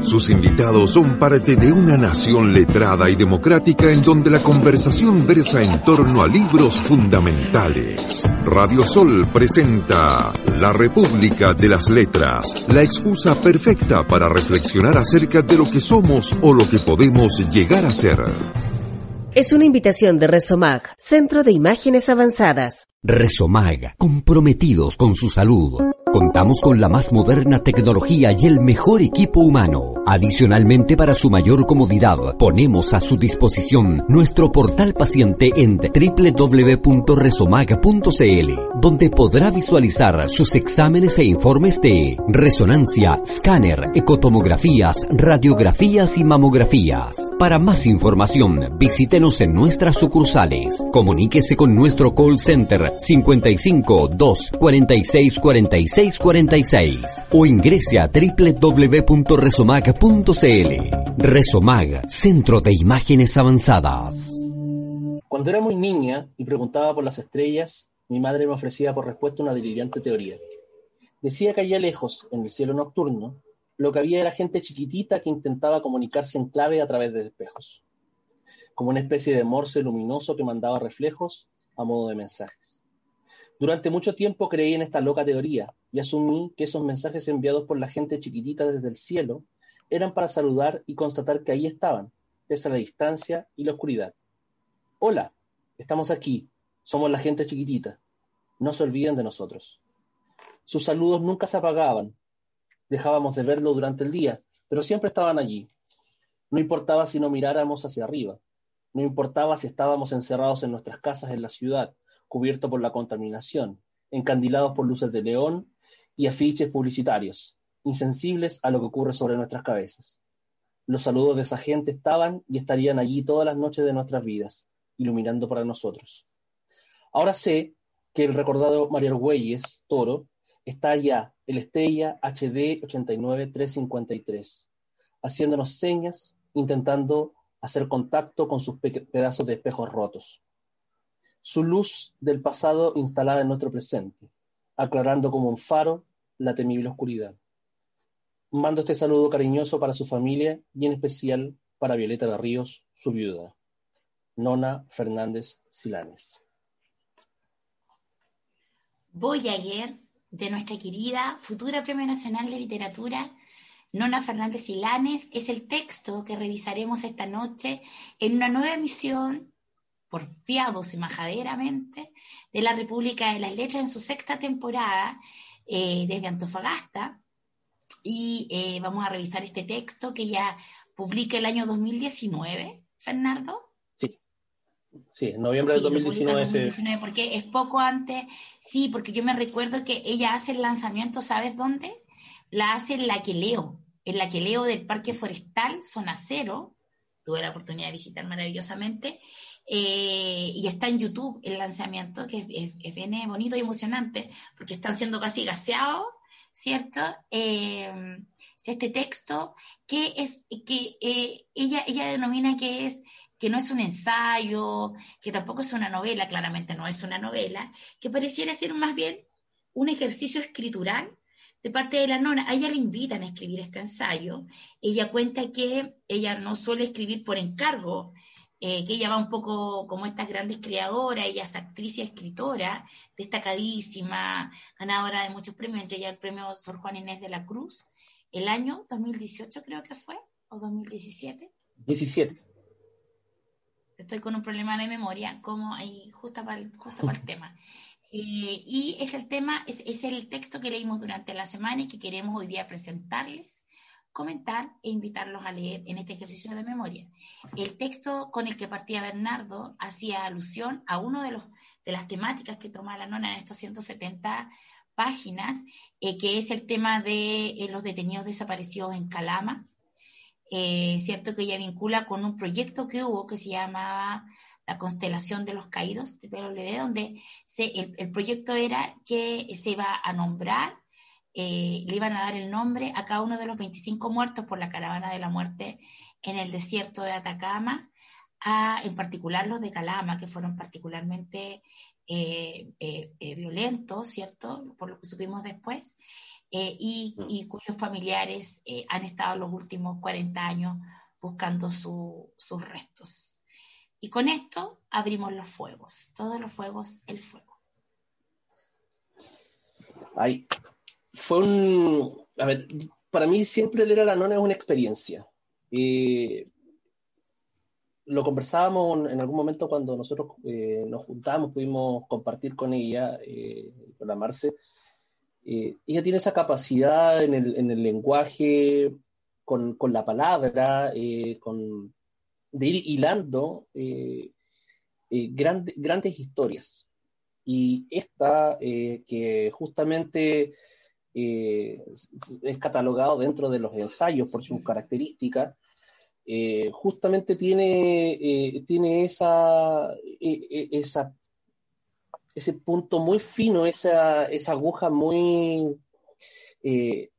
Sus invitados son parte de una nación letrada y democrática en donde la conversación versa en torno a libros fundamentales. Radio Sol presenta La República de las Letras, la excusa perfecta para reflexionar acerca de lo que somos o lo que podemos llegar a ser. Es una invitación de Resomag, Centro de Imágenes Avanzadas. Resomag, comprometidos con su salud. Contamos con la más moderna tecnología y el mejor equipo humano. Adicionalmente, para su mayor comodidad, ponemos a su disposición nuestro portal paciente en www.resomag.cl, donde podrá visualizar sus exámenes e informes de resonancia, escáner, ecotomografías, radiografías y mamografías. Para más información, visítenos en nuestras sucursales. Comuníquese con nuestro call center 55 2 46 46 646 o ingrese a www.resomag.cl. Resomag, Centro de Imágenes Avanzadas. Cuando era muy niña y preguntaba por las estrellas, mi madre me ofrecía por respuesta una delirante teoría. Decía que allá lejos, en el cielo nocturno, lo que había era gente chiquitita que intentaba comunicarse en clave a través de espejos, como una especie de morse luminoso que mandaba reflejos a modo de mensajes. Durante mucho tiempo creí en esta loca teoría y asumí que esos mensajes enviados por la gente chiquitita desde el cielo eran para saludar y constatar que ahí estaban, pese a la distancia y la oscuridad. Hola, estamos aquí, somos la gente chiquitita, no se olviden de nosotros. Sus saludos nunca se apagaban, dejábamos de verlo durante el día, pero siempre estaban allí. No importaba si no miráramos hacia arriba, no importaba si estábamos encerrados en nuestras casas en la ciudad, cubierto por la contaminación, encandilados por luces de león y afiches publicitarios, insensibles a lo que ocurre sobre nuestras cabezas. Los saludos de esa gente estaban y estarían allí todas las noches de nuestras vidas, iluminando para nosotros. Ahora sé que el recordado Mario Argüelles, Toro, está allá, el Estella HD 89353, haciéndonos señas, intentando hacer contacto con sus pedazos de espejos rotos su luz del pasado instalada en nuestro presente, aclarando como un faro la temible oscuridad. Mando este saludo cariñoso para su familia y en especial para Violeta de Ríos, su viuda, Nona Fernández Silanes. Voyager, de nuestra querida futura Premio Nacional de Literatura, Nona Fernández Silanes, es el texto que revisaremos esta noche en una nueva emisión porfiados y majaderamente de la República de las Letras en su sexta temporada eh, desde Antofagasta. Y eh, vamos a revisar este texto que ya publica el año 2019, Fernando. Sí, sí, en noviembre 2019. 2019 Porque es poco antes, sí, porque yo me recuerdo que ella hace el lanzamiento, ¿sabes dónde? La hace en la que leo, en la que leo del Parque Forestal, Zona Cero, tuve la oportunidad de visitar maravillosamente, eh, y está en YouTube el lanzamiento, que es, bien bonito y emocionante, porque están siendo casi gaseados, ¿cierto? Eh, este texto, que es que eh, ella, ella denomina que es que no es un ensayo, que tampoco es una novela, claramente no es una novela, que pareciera ser más bien un ejercicio escritural de parte de la nona. Ella le invitan a escribir este ensayo. Ella cuenta que ella no suele escribir por encargo, eh, que ella va un poco como estas grandes creadoras, ella es actriz y escritora, destacadísima, ganadora de muchos premios, entre ella el premio Sor Juan Inés de la Cruz, el año 2018 creo que fue, o 2017. 17. Estoy con un problema de memoria, como ahí, justo para el, justo para el tema. Eh, y es el tema, es, es, el texto que leímos durante la semana y que queremos hoy día presentarles, comentar e invitarlos a leer en este ejercicio de memoria. El texto con el que partía Bernardo hacía alusión a uno de, los, de las temáticas que toma la nona en estos 170 páginas, eh, que es el tema de eh, los detenidos desaparecidos en Calama. cierto que ella vincula con un proyecto que hubo que se llamaba la constelación de los caídos de PWD, donde el, proyecto era que se iba a nombrar, eh, le iban a dar el nombre a cada uno de los 25 muertos por la caravana de la muerte en el desierto de Atacama, a, en particular los de Calama, que fueron particularmente eh, eh, violentos, ¿cierto? Por lo que supimos después. y, mm. y, cuyos familiares han estado los últimos 40 años buscando su, sus restos. Y con esto abrimos los fuegos, todos los fuegos, el fuego. Ay, fue un, a ver, para mí siempre leer a la nona es una experiencia. Eh, lo conversábamos en algún momento cuando nosotros eh, nos juntamos, pudimos compartir con ella, eh, con la Marce. Eh, ella tiene esa capacidad en el, en el lenguaje, con, con, la palabra, con, de ir hilando grande, grandes historias. Y esta, que justamente es catalogado dentro de los ensayos por sus características, eh, justamente tiene, eh, tiene esa, e, e, esa, ese punto muy fino, esa, esa aguja muy, eh,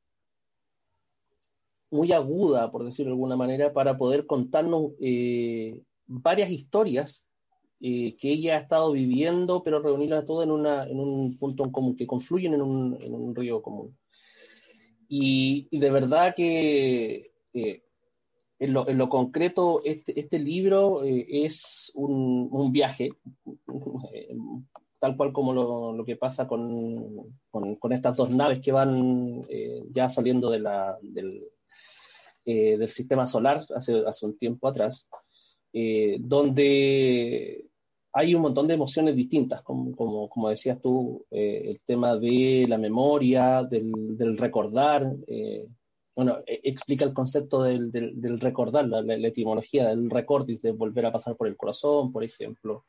muy aguda, por decirlo de alguna manera, para poder contarnos varias historias que ella ha estado viviendo, pero reunirlas todas en, un punto en común, que confluyen en un, río común. Y, de verdad que en lo, concreto, este, este libro eh, es un, viaje, eh, tal cual como lo, que pasa con, estas dos naves que van eh, ya saliendo del, sistema solar hace un tiempo atrás, donde hay un montón de emociones distintas, como, como, decías tú, el tema de la memoria, del, del recordar bueno, e, explica el concepto del, del, recordar, la, etimología del recordis, de volver a pasar por el corazón, por ejemplo.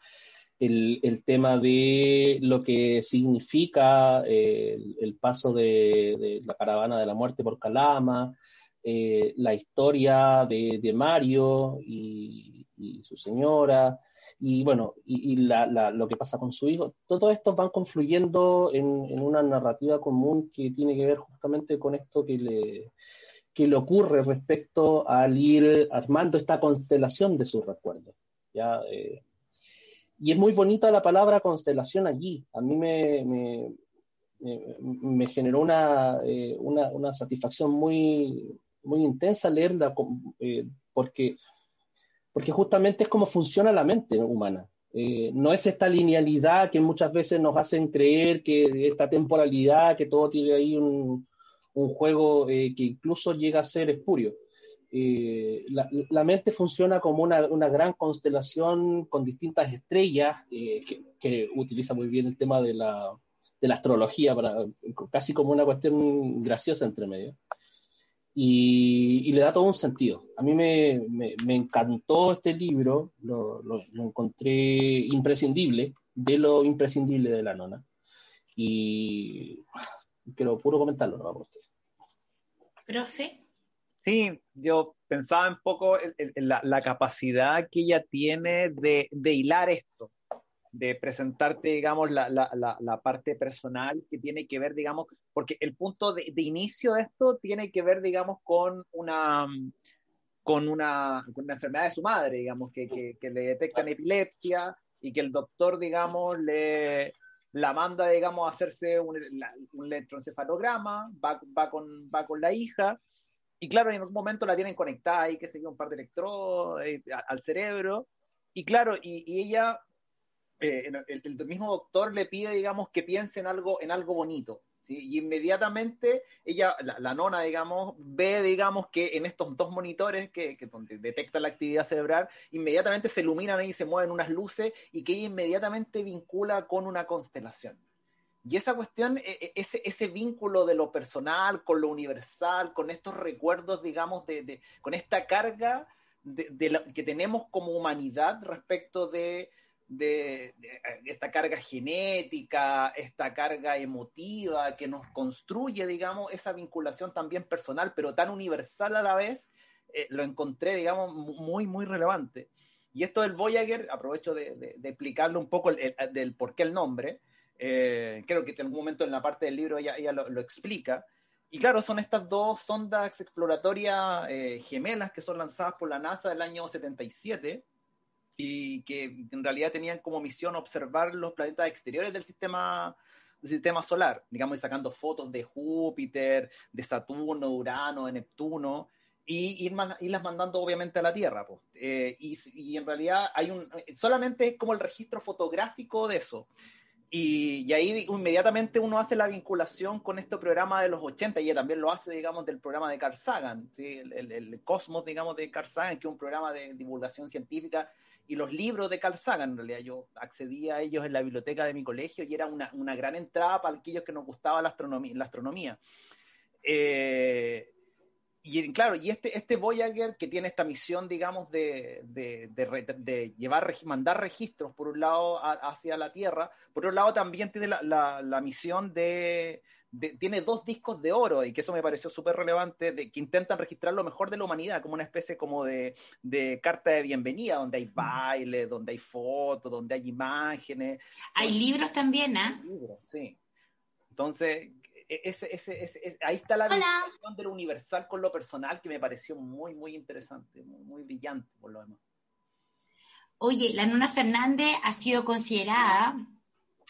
El, el tema de lo que significa eh, el, paso de, la caravana de la muerte por Calama, eh, la historia de, de Mario y, su señora, y bueno, y, la, la, lo que pasa con su hijo, todo esto van confluyendo en, en, una narrativa común que tiene que ver justamente con esto que le, que le ocurre respecto al ir armando esta constelación de sus recuerdos. ¿ya? Eh, y es muy bonita la palabra constelación allí. A mí me, me, me, generó una, eh, una, una, satisfacción muy, muy intensa leerla, eh, porque, porque justamente es como funciona la mente humana. no es esta linealidad que muchas veces nos hacen creer que esta temporalidad, que todo tiene ahí un, juego eh, que incluso llega a ser espurio. Eh, la, mente funciona como una, gran constelación con distintas estrellas, eh, que, utiliza muy bien el tema de la, de la, astrología, para, casi como una cuestión graciosa entre medio. Y, le da todo un sentido. A mí me, me, encantó este libro, lo, lo, encontré imprescindible, de lo imprescindible de la nona. Y quiero puro comentarlo, ¿no? Usted. Profe. Sí, yo pensaba un poco en, la, capacidad que ella tiene de, hilar esto, de presentarte, digamos, la, parte personal que tiene que ver, digamos, porque el punto de, inicio de esto tiene que ver, digamos, con una, con una, enfermedad de su madre, digamos, que, que le detectan epilepsia y que el doctor, digamos, le, la manda, digamos, a hacerse un, un electroencefalograma, va, va, con, va con la hija, y claro, en algún momento la tienen conectada y que se un par de electrodos eh, al cerebro, y claro, y, ella, eh, el, mismo doctor le pide, digamos, que piense en algo, en algo bonito, y inmediatamente ella, la, nona, digamos, ve, digamos, que en estos dos monitores que, que detectan la actividad cerebral, inmediatamente se iluminan y se mueven unas luces y que ella inmediatamente vincula con una constelación. Y esa cuestión, e, e, ese, ese vínculo de lo personal con lo universal, con estos recuerdos, digamos, de, con esta carga de, que tenemos como humanidad respecto de, de, esta carga genética, esta carga emotiva que nos construye, digamos, esa vinculación también personal, pero tan universal a la vez, eh, lo encontré, digamos, muy, muy relevante. Y esto del Voyager, aprovecho de, explicarlo un poco del por qué el nombre, eh, creo que en algún momento en la parte del libro ella, ella lo, explica. Y claro, son estas dos sondas exploratorias eh, gemelas que son lanzadas por la NASA del año 77 y que en realidad tenían como misión observar los planetas exteriores del sistema del sistema solar, digamos, y sacando fotos de Júpiter, de Saturno, de Urano, de Neptuno, y ir irlas mandando obviamente a la Tierra. Pues. y, y, en realidad hay un, solamente es como el registro fotográfico de eso. Y, ahí inmediatamente uno hace la vinculación con este programa de los 80, y también lo hace, digamos, del programa de Carl Sagan, el, el, Cosmos, digamos, de Carl Sagan, que es un programa de divulgación científica, y los libros de Carl en realidad yo accedí a ellos en la biblioteca de mi colegio y era una, una gran entrada para aquellos que nos gustaba la astronomía. La astronomía. Eh, y claro, y este, este Voyager que tiene esta misión, digamos, de, de, llevar, mandar registros, por un lado, hacia la Tierra, por otro lado también tiene la, la misión de, tiene dos discos de oro, y que eso me pareció súper relevante, de, que intentan registrar lo mejor de la humanidad, como una especie como de, de carta de bienvenida, donde hay baile, donde hay fotos, donde hay imágenes. Hay libros también, ¿ah? Sí. Entonces, e, ese, ese, ahí está la vinculación de lo universal con lo personal que me pareció muy, muy interesante, muy, brillante por lo demás. Oye, la Nuna Fernández ha sido considerada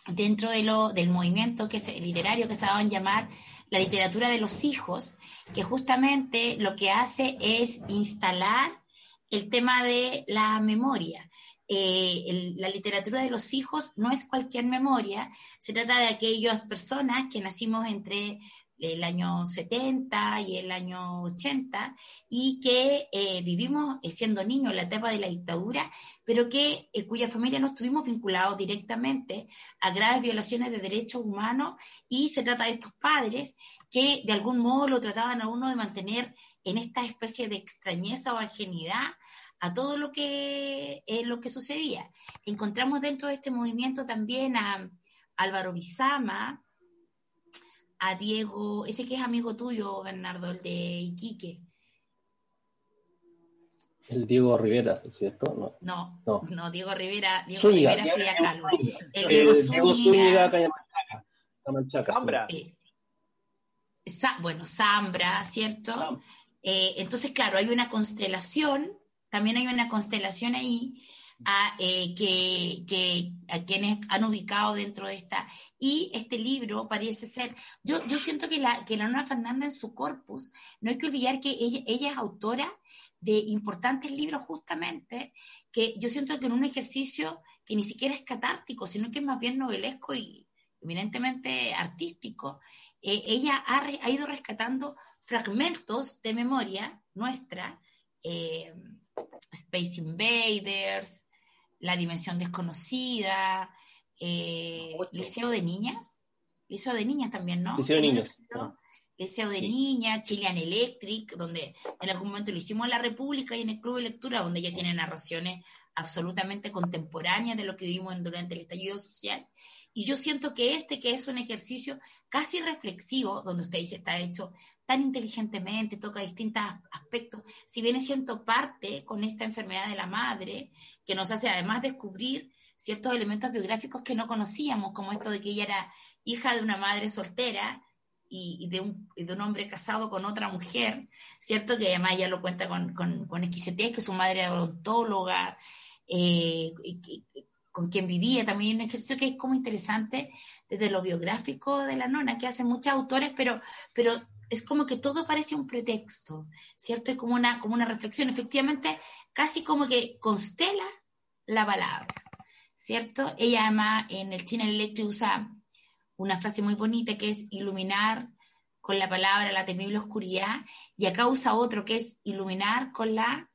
dentro de lo, del movimiento que literario que se ha dado en llamar la literatura de los hijos, que justamente lo que hace es instalar el tema de la memoria. Eh, la literatura de los hijos no es cualquier memoria, se trata de aquellas personas que nacimos entre el año 70 y el año 80 y que eh, vivimos eh, siendo niños en la etapa de la dictadura, pero que cuya familia no estuvimos vinculados directamente a graves violaciones de derechos humanos y se trata de estos padres que de algún modo lo trataban a uno de mantener en esta especie de extrañeza o ajenidad a todo lo que, eh, lo que sucedía. Encontramos dentro de este movimiento también a Álvaro Bizama, a Diego, ese que es amigo tuyo, Bernardo, el de Iquique. El Diego Rivera, ¿cierto? No, no, no, Diego Rivera, Diego Rivera fue acá. El Diego, Zúñiga, Zambra. bueno, Zambra, ¿cierto? Eh, entonces, claro, hay una constelación también hay una constelación ahí a, eh, que, a quienes han ubicado dentro de esta. Y este libro parece ser, yo, yo siento que la, que la Nora Fernanda en su corpus, no hay que olvidar que ella, ella es autora de importantes libros justamente, que yo siento que en un ejercicio que ni siquiera es catártico, sino que es más bien novelesco y eminentemente artístico, eh, ella ha, ha, ido rescatando fragmentos de memoria nuestra, eh, Space Invaders, La Dimensión Desconocida, eh, Liceo de Niñas, Liceo de Niñas también, ¿no? Liceo de Niñas. Liceo de Niñas, Chilean Electric, donde en algún momento lo hicimos en la República y en el Club de Lectura, donde ya tiene narraciones absolutamente contemporáneas de lo que vivimos durante el estallido social. Y yo siento que este, que es un ejercicio casi reflexivo, donde usted dice está hecho tan inteligentemente, toca distintos aspectos, si viene siendo parte con esta enfermedad de la madre, que nos hace además descubrir ciertos elementos biográficos que no conocíamos, como esto de que ella era hija de una madre soltera y, de, un, hombre casado con otra mujer, ¿cierto? Que además ella lo cuenta con, con, con que su madre era odontóloga, eh, con quien vivía, también un ejercicio que es como interesante desde lo biográfico de la nona, que hacen muchos autores, pero, pero es como que todo parece un pretexto, ¿cierto? Es como una, como una reflexión, efectivamente, casi como que constela la palabra, ¿cierto? Ella además en el China Electric usa una frase muy bonita que es iluminar con la palabra la temible oscuridad, y acá usa otro que es iluminar con la...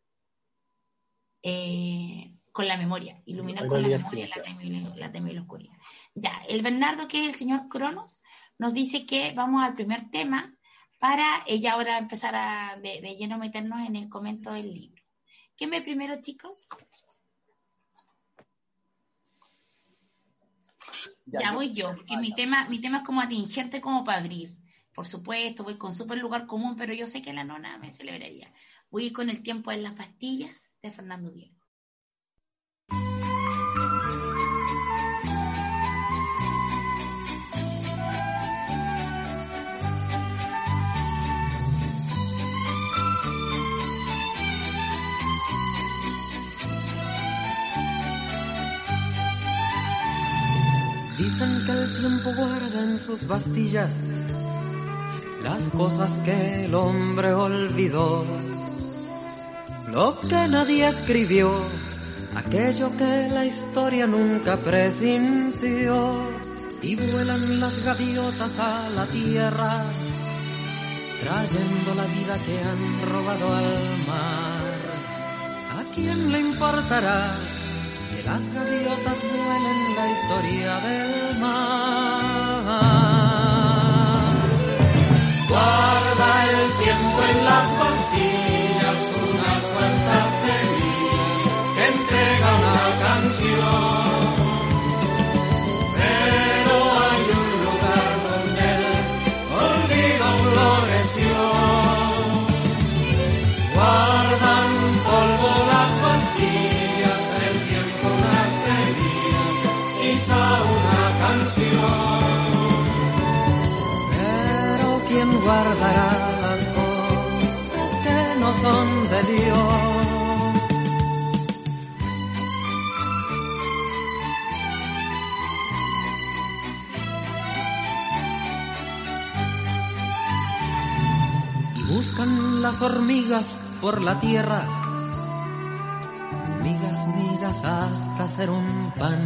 Eh, con la memoria, iluminar con la memoria la temible, la temible oscuridad. Ya, el Bernardo, que es el señor Cronos, nos dice que vamos al primer tema para ella ahora empezar a de, lleno meternos en el comento del libro. ¿Quién ve primero, chicos? Ya, voy yo, porque mi tema, mi tema es como atingente como para abrir. Por supuesto, voy con súper lugar común, pero yo sé que la nona me celebraría. Voy con el tiempo en las pastillas de Fernando Diego. Que el tiempo guarda en sus bastillas las cosas que el hombre olvidó, lo que nadie escribió, aquello que la historia nunca presintió, y vuelan las gaviotas a la tierra, trayendo la vida que han robado al mar. ¿A quién le importará las gaviotas vuelen la historia del mar? Guardará las cosas que no son de Dios? Y buscan las hormigas por la tierra, migas, migas hasta hacer un pan.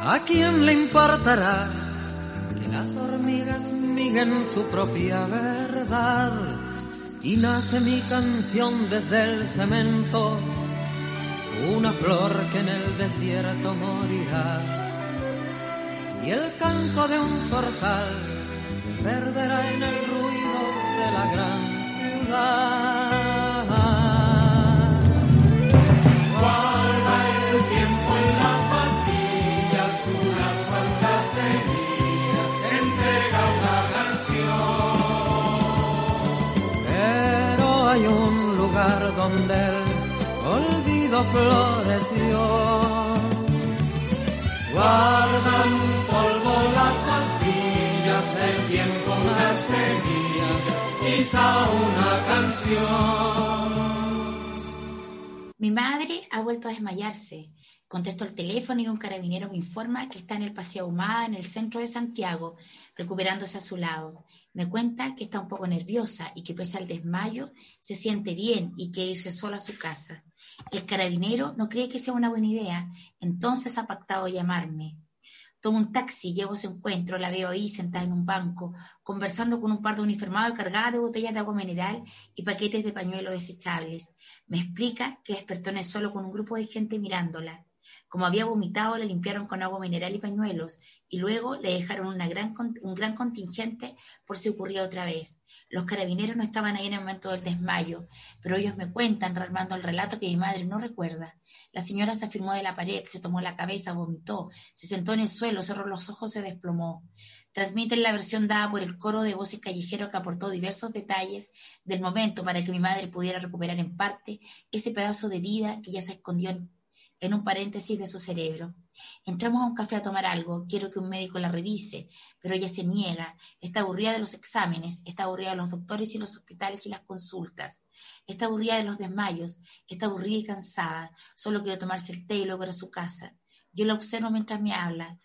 ¿A quién le importará? que las hormigas miguen su propia verdad y nace mi canción desde el cemento, una flor que en el desierto morirá y el canto de un zorzal perderá en el ruido de la gran ciudad. Donde el olvido floreció. Guardan polvo las pastillas, el tiempo unas semillas, quizá una canción. Mi madre ha vuelto a desmayarse. Contesto el teléfono y un carabinero me informa que está en el Paseo Humada, en el centro de Santiago, recuperándose a su lado. Me cuenta que está un poco nerviosa y que pese al desmayo se siente bien y quiere irse sola a su casa. El carabinero no cree que sea una buena idea, entonces ha pactado llamarme. Tomo un taxi, llevo ese encuentro, la veo ahí sentada en un banco, conversando con un par de uniformados cargados de botellas de agua mineral y paquetes de pañuelos desechables. Me explica que despertó en el suelo con un grupo de gente mirándola. Como había vomitado, le limpiaron con agua mineral y pañuelos, y luego le dejaron una gran, un gran contingente por si ocurría otra vez. Los carabineros no estaban ahí en el momento del desmayo, pero ellos me cuentan, rearmando el relato que mi madre no recuerda. La señora se afirmó de la pared, se tomó la cabeza, vomitó, se sentó en el suelo, cerró los ojos, se desplomó. Transmiten la versión dada por el coro de voces callejero que aportó diversos detalles del momento para que mi madre pudiera recuperar en parte ese pedazo de vida que ya se escondió en un paréntesis de su cerebro. Entramos a un café a tomar algo, quiero que un médico la revise, pero ella se niega, está aburrida de los exámenes, está aburrida de los doctores y los hospitales y las consultas, está aburrida de los desmayos, está aburrida y cansada, solo quiere tomarse el té y luego a su casa. Yo la observo mientras me habla,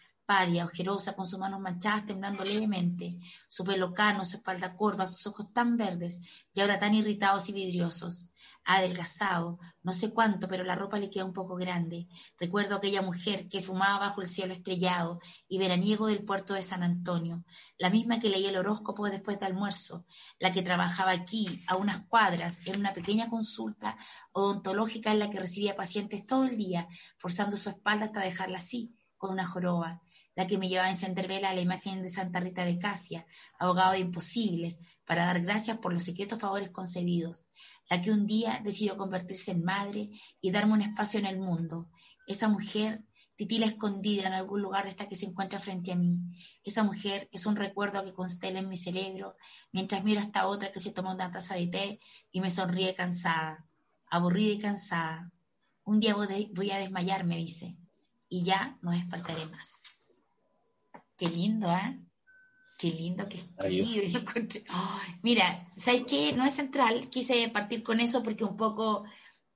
ojerosa, con sus manos manchadas, temblando levemente, su pelo cano, su espalda curva, sus ojos tan verdes y ahora tan irritados y vidriosos. Ha adelgazado, no sé cuánto, pero la ropa le queda un poco grande. Recuerdo aquella mujer que fumaba bajo el cielo estrellado y veraniego del puerto de San Antonio, la misma que leía el horóscopo después de almuerzo, la que trabajaba aquí, a unas cuadras, en una pequeña consulta odontológica en la que recibía pacientes todo el día, forzando su espalda hasta dejarla así, con una joroba la que me llevaba a encender vela a la imagen de Santa Rita de Casia, abogado de imposibles, para dar gracias por los secretos favores concedidos, la que un día decidió convertirse en madre y darme un espacio en el mundo. Esa mujer titila escondida en algún lugar de esta que se encuentra frente a mí. Esa mujer es un recuerdo que constela en mi cerebro mientras miro a esta otra que se toma una taza de té y me sonríe cansada, aburrida y cansada. Un día voy a desmayar, me dice, y ya no despertaré más. Qué lindo, ¿eh? Qué lindo que escribe. Mira, ¿sabes qué? No es central, quise partir con eso porque un poco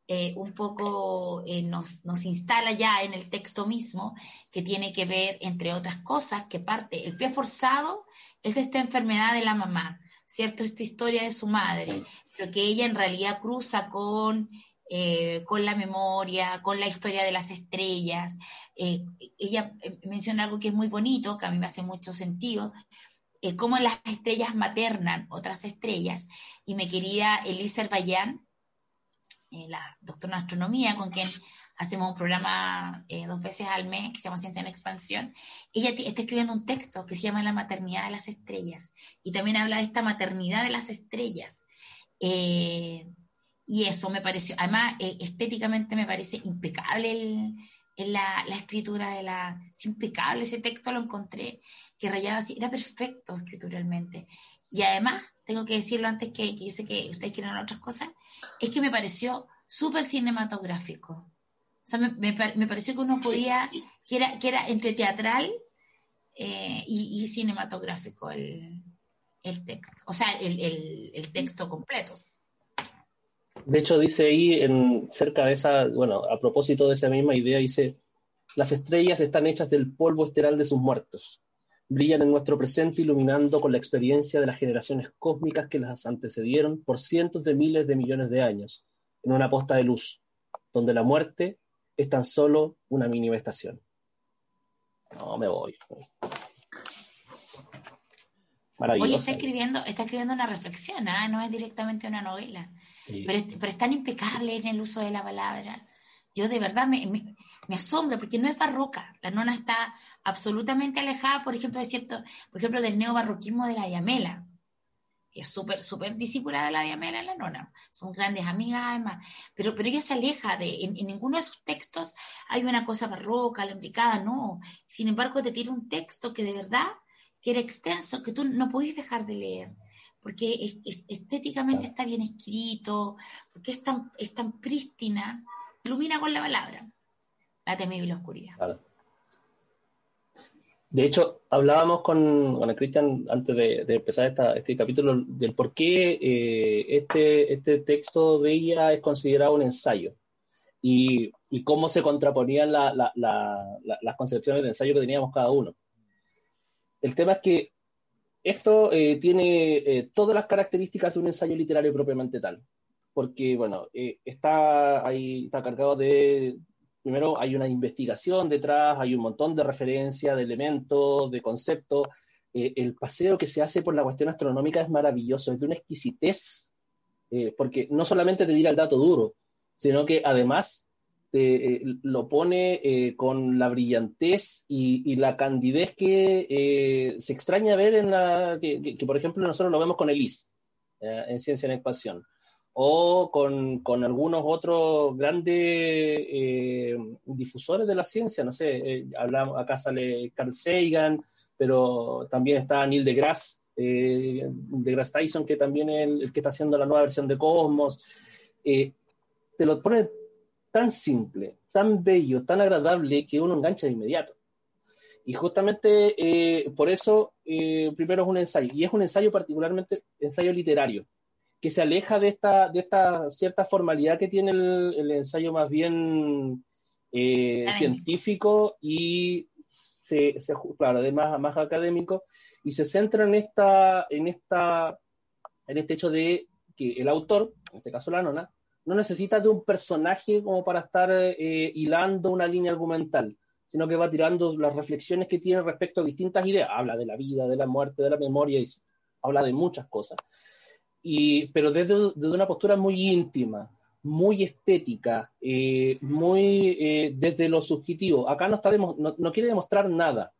eh, un poco eh, nos, nos, instala ya en el texto mismo, que tiene que ver, entre otras cosas, que parte, el pie forzado es esta enfermedad de la mamá, ¿cierto? Esta historia de su madre, pero que ella en realidad cruza con, eh, con la memoria, con la historia de las estrellas. ella menciona algo que es muy bonito, que a mí me hace mucho sentido, cómo las estrellas maternan otras estrellas. Y me quería Elisa Bayán, eh, la doctora en astronomía, con quien hacemos un programa eh, dos veces al mes que se llama Ciencia en Expansión. Ella está escribiendo un texto que se llama La maternidad de las estrellas y también habla de esta maternidad de las estrellas. Eh, y eso me pareció, además estéticamente me parece impecable la, escritura de la... Es impecable ese texto, lo encontré, que rayaba así, era perfecto escrituralmente. Y además, tengo que decirlo antes que, yo sé que ustedes quieren otras cosas, es que me pareció súper cinematográfico. O sea, me, pareció que uno podía, que era, que era entre teatral eh, y, cinematográfico el, texto, o sea, el, texto completo. De hecho, dice ahí, en, cerca de esa, bueno, a propósito de esa misma idea, dice, las estrellas están hechas del polvo esteral de sus muertos brillan en nuestro presente iluminando con la experiencia de las generaciones cósmicas que las antecedieron por cientos de miles de millones de años, en una posta de luz, donde la muerte es tan solo una mínima estación. No, me voy. Oye, está escribiendo, está escribiendo una reflexión, ¿ah? no es directamente una novela, pero, pero es tan impecable en el uso de la palabra yo de verdad me, me, asombra porque no es barroca. La nona está absolutamente alejada, por ejemplo, de cierto, por ejemplo, del neobarroquismo de la Diamela. Es súper, súper discípula de la Diamela la nona. Son grandes amigas además. Pero, pero ella se aleja de, en, ninguno de sus textos hay una cosa barroca, alambricada, no. Sin embargo, te tira un texto que de verdad, que era extenso, que tú no podías dejar de leer porque estéticamente está bien escrito, porque es tan, es tan prístina, ilumina con la palabra la temible oscuridad. De hecho, hablábamos con, con Cristian antes de, empezar este capítulo del por qué eh, este, este texto de ella es considerado un ensayo y, cómo se contraponían las concepciones de ensayo que teníamos cada uno. El tema es que esto eh, tiene eh, todas las características de un ensayo literario propiamente tal porque, bueno, eh, está ahí, está cargado de, primero hay una investigación detrás, hay un montón de referencias, de elementos, de conceptos. El paseo que se hace por la cuestión astronómica es maravilloso, es de una exquisitez, porque no solamente te dirá el dato duro, sino que además te, lo pone con la brillantez y, la candidez que se extraña ver en la, que, por ejemplo nosotros lo vemos con Elise, en Ciencia en Expansión o con, algunos otros grandes eh, difusores de la ciencia, no sé, eh, acá sale Carl Sagan, pero también está Neil deGrasse, eh, deGrasse Tyson, que también es el, que está haciendo la nueva versión de Cosmos, eh, te lo pone tan simple, tan bello, tan agradable, que uno engancha de inmediato. Y justamente por eso, primero es un ensayo, y es un ensayo particularmente, ensayo literario, que se aleja de esta, de esta cierta formalidad que tiene el, ensayo más bien eh, científico y se, claro, además más académico, y se centra en esta, en esta, en este hecho de que el autor, en este caso la nona, no necesita de un personaje como para estar eh, hilando una línea argumental, sino que va tirando las reflexiones que tiene respecto a distintas ideas. Habla de la vida, de la muerte, de la memoria, y habla de muchas cosas pero desde, una postura muy íntima, muy estética, eh, muy eh, desde lo subjetivo. Acá no, está no, quiere demostrar nada.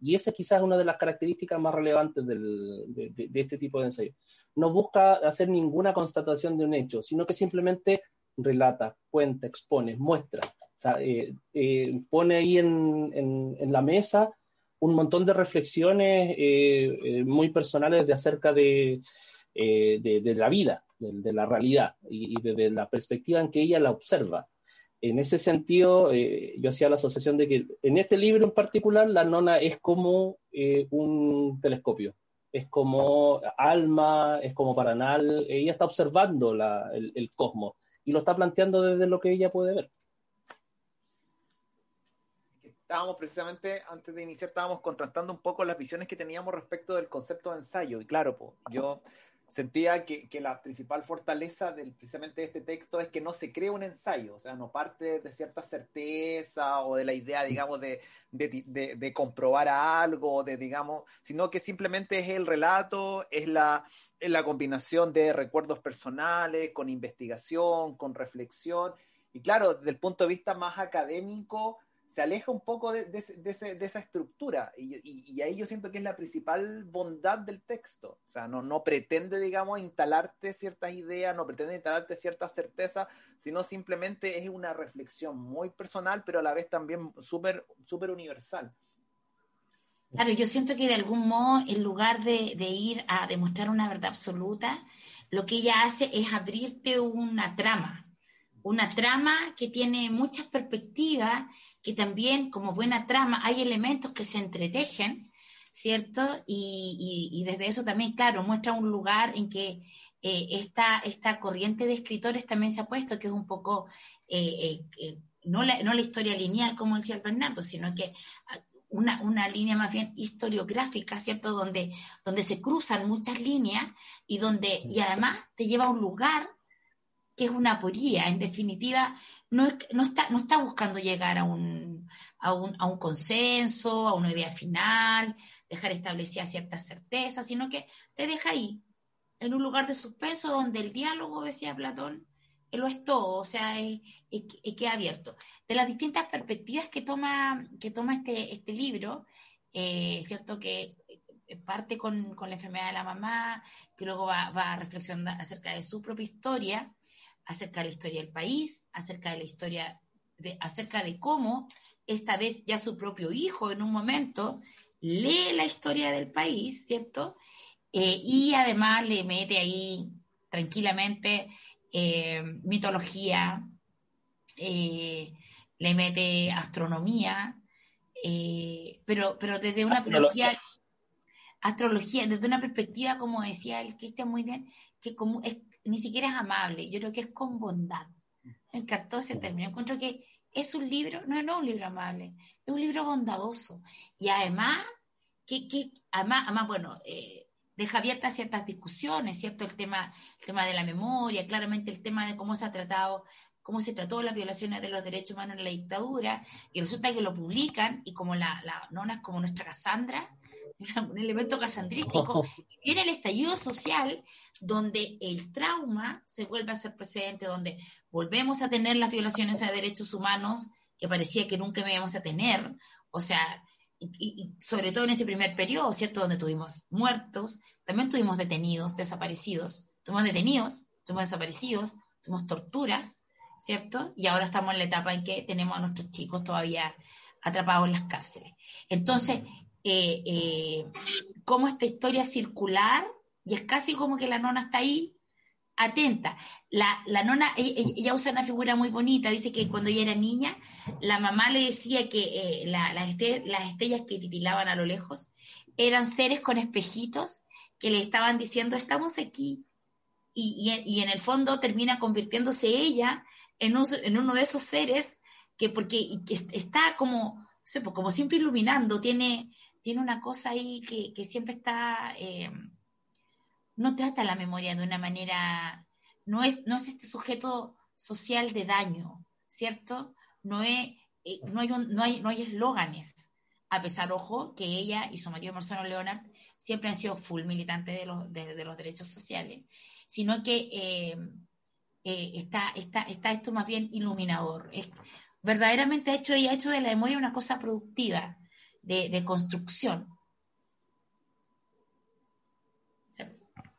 Y esa quizás una de las características más relevantes de, este tipo de ensayo. No busca hacer ninguna constatación de un hecho, sino que simplemente relata, cuenta, expone, muestra. Eh, pone ahí en, la mesa un montón de reflexiones muy personales de acerca de, eh, la vida, de, la realidad y, desde la perspectiva en que ella la observa. En ese sentido, eh, yo hacía la asociación de que en este libro en particular la nona es como eh, un telescopio, es como alma, es como paranal, ella está observando el, cosmos y lo está planteando desde lo que ella puede ver. Estábamos precisamente, antes de iniciar, estábamos contrastando un poco las visiones que teníamos respecto del concepto de ensayo. Y claro, pues, yo sentía que, que, la principal fortaleza del, precisamente de este texto es que no se cree un ensayo, o sea, no parte de cierta certeza o de la idea, digamos, de, de, de, de comprobar algo, de, digamos, sino que simplemente es el relato, es la, es la combinación de recuerdos personales, con investigación, con reflexión, y claro, desde el punto de vista más académico, se aleja un poco de, de, de, esa estructura y, y, y, ahí yo siento que es la principal bondad del texto. O sea, no, no pretende, digamos, instalarte ciertas ideas, no pretende instalarte ciertas certezas, sino simplemente es una reflexión muy personal, pero a la vez también súper super universal. Claro, yo siento que de algún modo, en lugar de, de ir a demostrar una verdad absoluta, lo que ella hace es abrirte una trama, una trama que tiene muchas perspectivas, que también como buena trama hay elementos que se entretejen, ¿cierto? Y, y, y desde eso también, claro, muestra un lugar en que eh, esta, esta corriente de escritores también se ha puesto, que es un poco, eh, eh, no, la, no la historia lineal, como decía el Bernardo, sino que una, una, línea más bien historiográfica, ¿cierto? Donde, donde se cruzan muchas líneas y donde, y además te lleva a un lugar que es una aporía. En definitiva, no, no, está, no está buscando llegar a un, a, un, a un consenso, a una idea final, dejar establecidas ciertas certezas, sino que te deja ahí, en un lugar de suspenso donde el diálogo, decía Platón, lo es todo, o sea, es, es, es queda abierto. De las distintas perspectivas que toma, que toma este, este libro, eh, ¿cierto? Que parte con, con, la enfermedad de la mamá, que luego va, va a reflexionar acerca de su propia historia, acerca de la historia del país, acerca de la historia, de, acerca de cómo esta vez ya su propio hijo en un momento lee la historia del país, ¿cierto? Eh, y además le mete ahí tranquilamente eh, mitología, eh, le mete astronomía, pero, pero desde una astrología, astrología, desde una perspectiva, como decía el Cristian muy bien, que como es ni siquiera es amable, yo creo que es con bondad. Me encantó ese término. Encuentro que es un libro, no, no es un libro amable, es un libro bondadoso. Y además, que, que además, además, bueno, eh, deja abiertas ciertas discusiones, ¿cierto? El tema, el tema de la memoria, claramente el tema de cómo se ha tratado, cómo se trató las violaciones de los derechos humanos en la dictadura, y resulta que lo publican, y como la, la nona es como nuestra Cassandra, un elemento casandrístico, viene el estallido social donde el trauma se vuelve a ser presente, donde volvemos a tener las violaciones a derechos humanos que parecía que nunca íbamos a tener, o sea, y, y, sobre todo en ese primer periodo, ¿cierto? Donde tuvimos muertos, también tuvimos detenidos, desaparecidos, tuvimos detenidos, tuvimos desaparecidos, tuvimos torturas, ¿cierto? Y ahora estamos en la etapa en que tenemos a nuestros chicos todavía atrapados en las cárceles. Entonces, eh, eh, cómo esta historia circular, y es casi como que la nona está ahí atenta. La, la nona, ella, ella, usa una figura muy bonita, dice que cuando ella era niña, la mamá le decía que eh, la, la este, las estrellas que titilaban a lo lejos eran seres con espejitos que le estaban diciendo, estamos aquí. Y, y, en el fondo termina convirtiéndose ella en, un, en uno de esos seres que, porque que está como, pues como siempre iluminando, tiene, tiene una cosa ahí que, que siempre está, eh, no trata la memoria de una manera, no es, no es este sujeto social de daño, ¿cierto? No, es, eh, no, hay no, hay, no hay eslóganes, a pesar, ojo, que ella y su marido Marcelo Leonard siempre han sido full militantes de los, de, los derechos sociales, sino que eh, está, está, está esto más bien iluminador. Verdaderamente ha hecho, ella ha hecho de la memoria una cosa productiva de, construcción.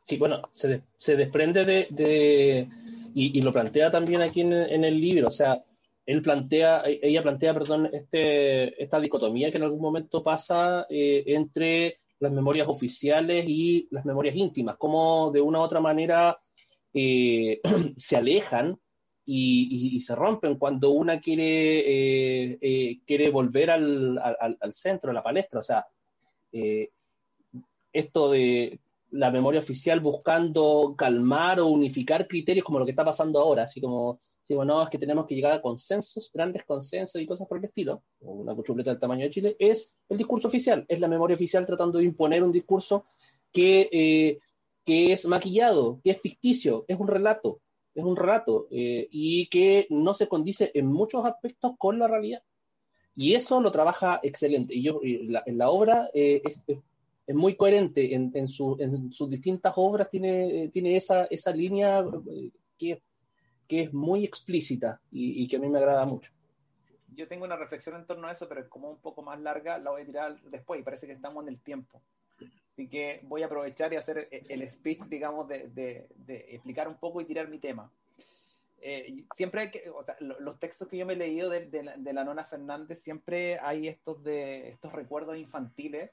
Sí, bueno, se, se desprende de, de y, y, lo plantea también aquí en, en, el libro, o sea, él plantea, ella plantea, perdón, este, esta dicotomía que en algún momento pasa eh, entre las memorias oficiales y las memorias íntimas, como de una u otra manera eh, se alejan y, se rompen cuando una quiere, eh, eh, quiere volver al, al, centro, a la palestra. O sea, eh, esto de la memoria oficial buscando calmar o unificar criterios como lo que está pasando ahora, así como, si bueno, es que tenemos que llegar a consensos, grandes consensos y cosas por el estilo, una chuleta del tamaño de Chile, es el discurso oficial, es la memoria oficial tratando de imponer un discurso que, que es maquillado, que es ficticio, es un relato, es un relato, eh, y que no se condice en muchos aspectos con la realidad. Y eso lo trabaja excelente. Y yo, en la obra eh, es, es, muy coherente en, en, su, en, sus distintas obras, tiene, tiene esa, esa línea eh, que, que, es muy explícita y, y, que a mí me agrada mucho. Yo tengo una reflexión en torno a eso, pero es como un poco más larga, la voy a tirar después y parece que estamos en el tiempo. Así que voy a aprovechar y hacer el speech, digamos, de, de, de explicar un poco y tirar mi tema. Eh, siempre que, o sea, los textos que yo me he leído de, de, la, de, la, Nona Fernández, siempre hay estos, de, estos recuerdos infantiles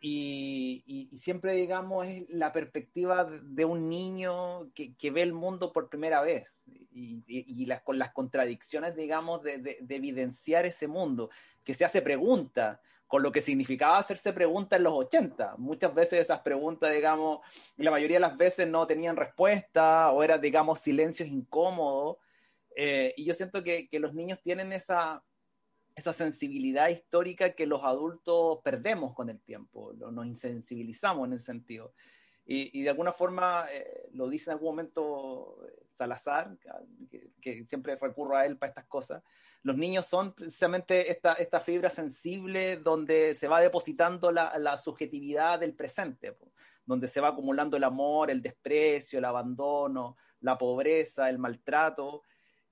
y, y, y, siempre, digamos, es la perspectiva de un niño que, que ve el mundo por primera vez y, y las, con las contradicciones, digamos, de, de, evidenciar ese mundo, que se hace pregunta con lo que significaba hacerse preguntas en los 80. Muchas veces esas preguntas, digamos, la mayoría de las veces no tenían respuesta o eran, digamos, silencios incómodos. Eh, y yo siento que, que, los niños tienen esa, esa sensibilidad histórica que los adultos perdemos con el tiempo, nos insensibilizamos en ese sentido. Y, y de alguna forma, eh, lo dice en algún momento Salazar, que, siempre recurro a él para estas cosas, los niños son precisamente esta, esta fibra sensible donde se va depositando la, la subjetividad del presente, donde se va acumulando el amor, el desprecio, el abandono, la pobreza, el maltrato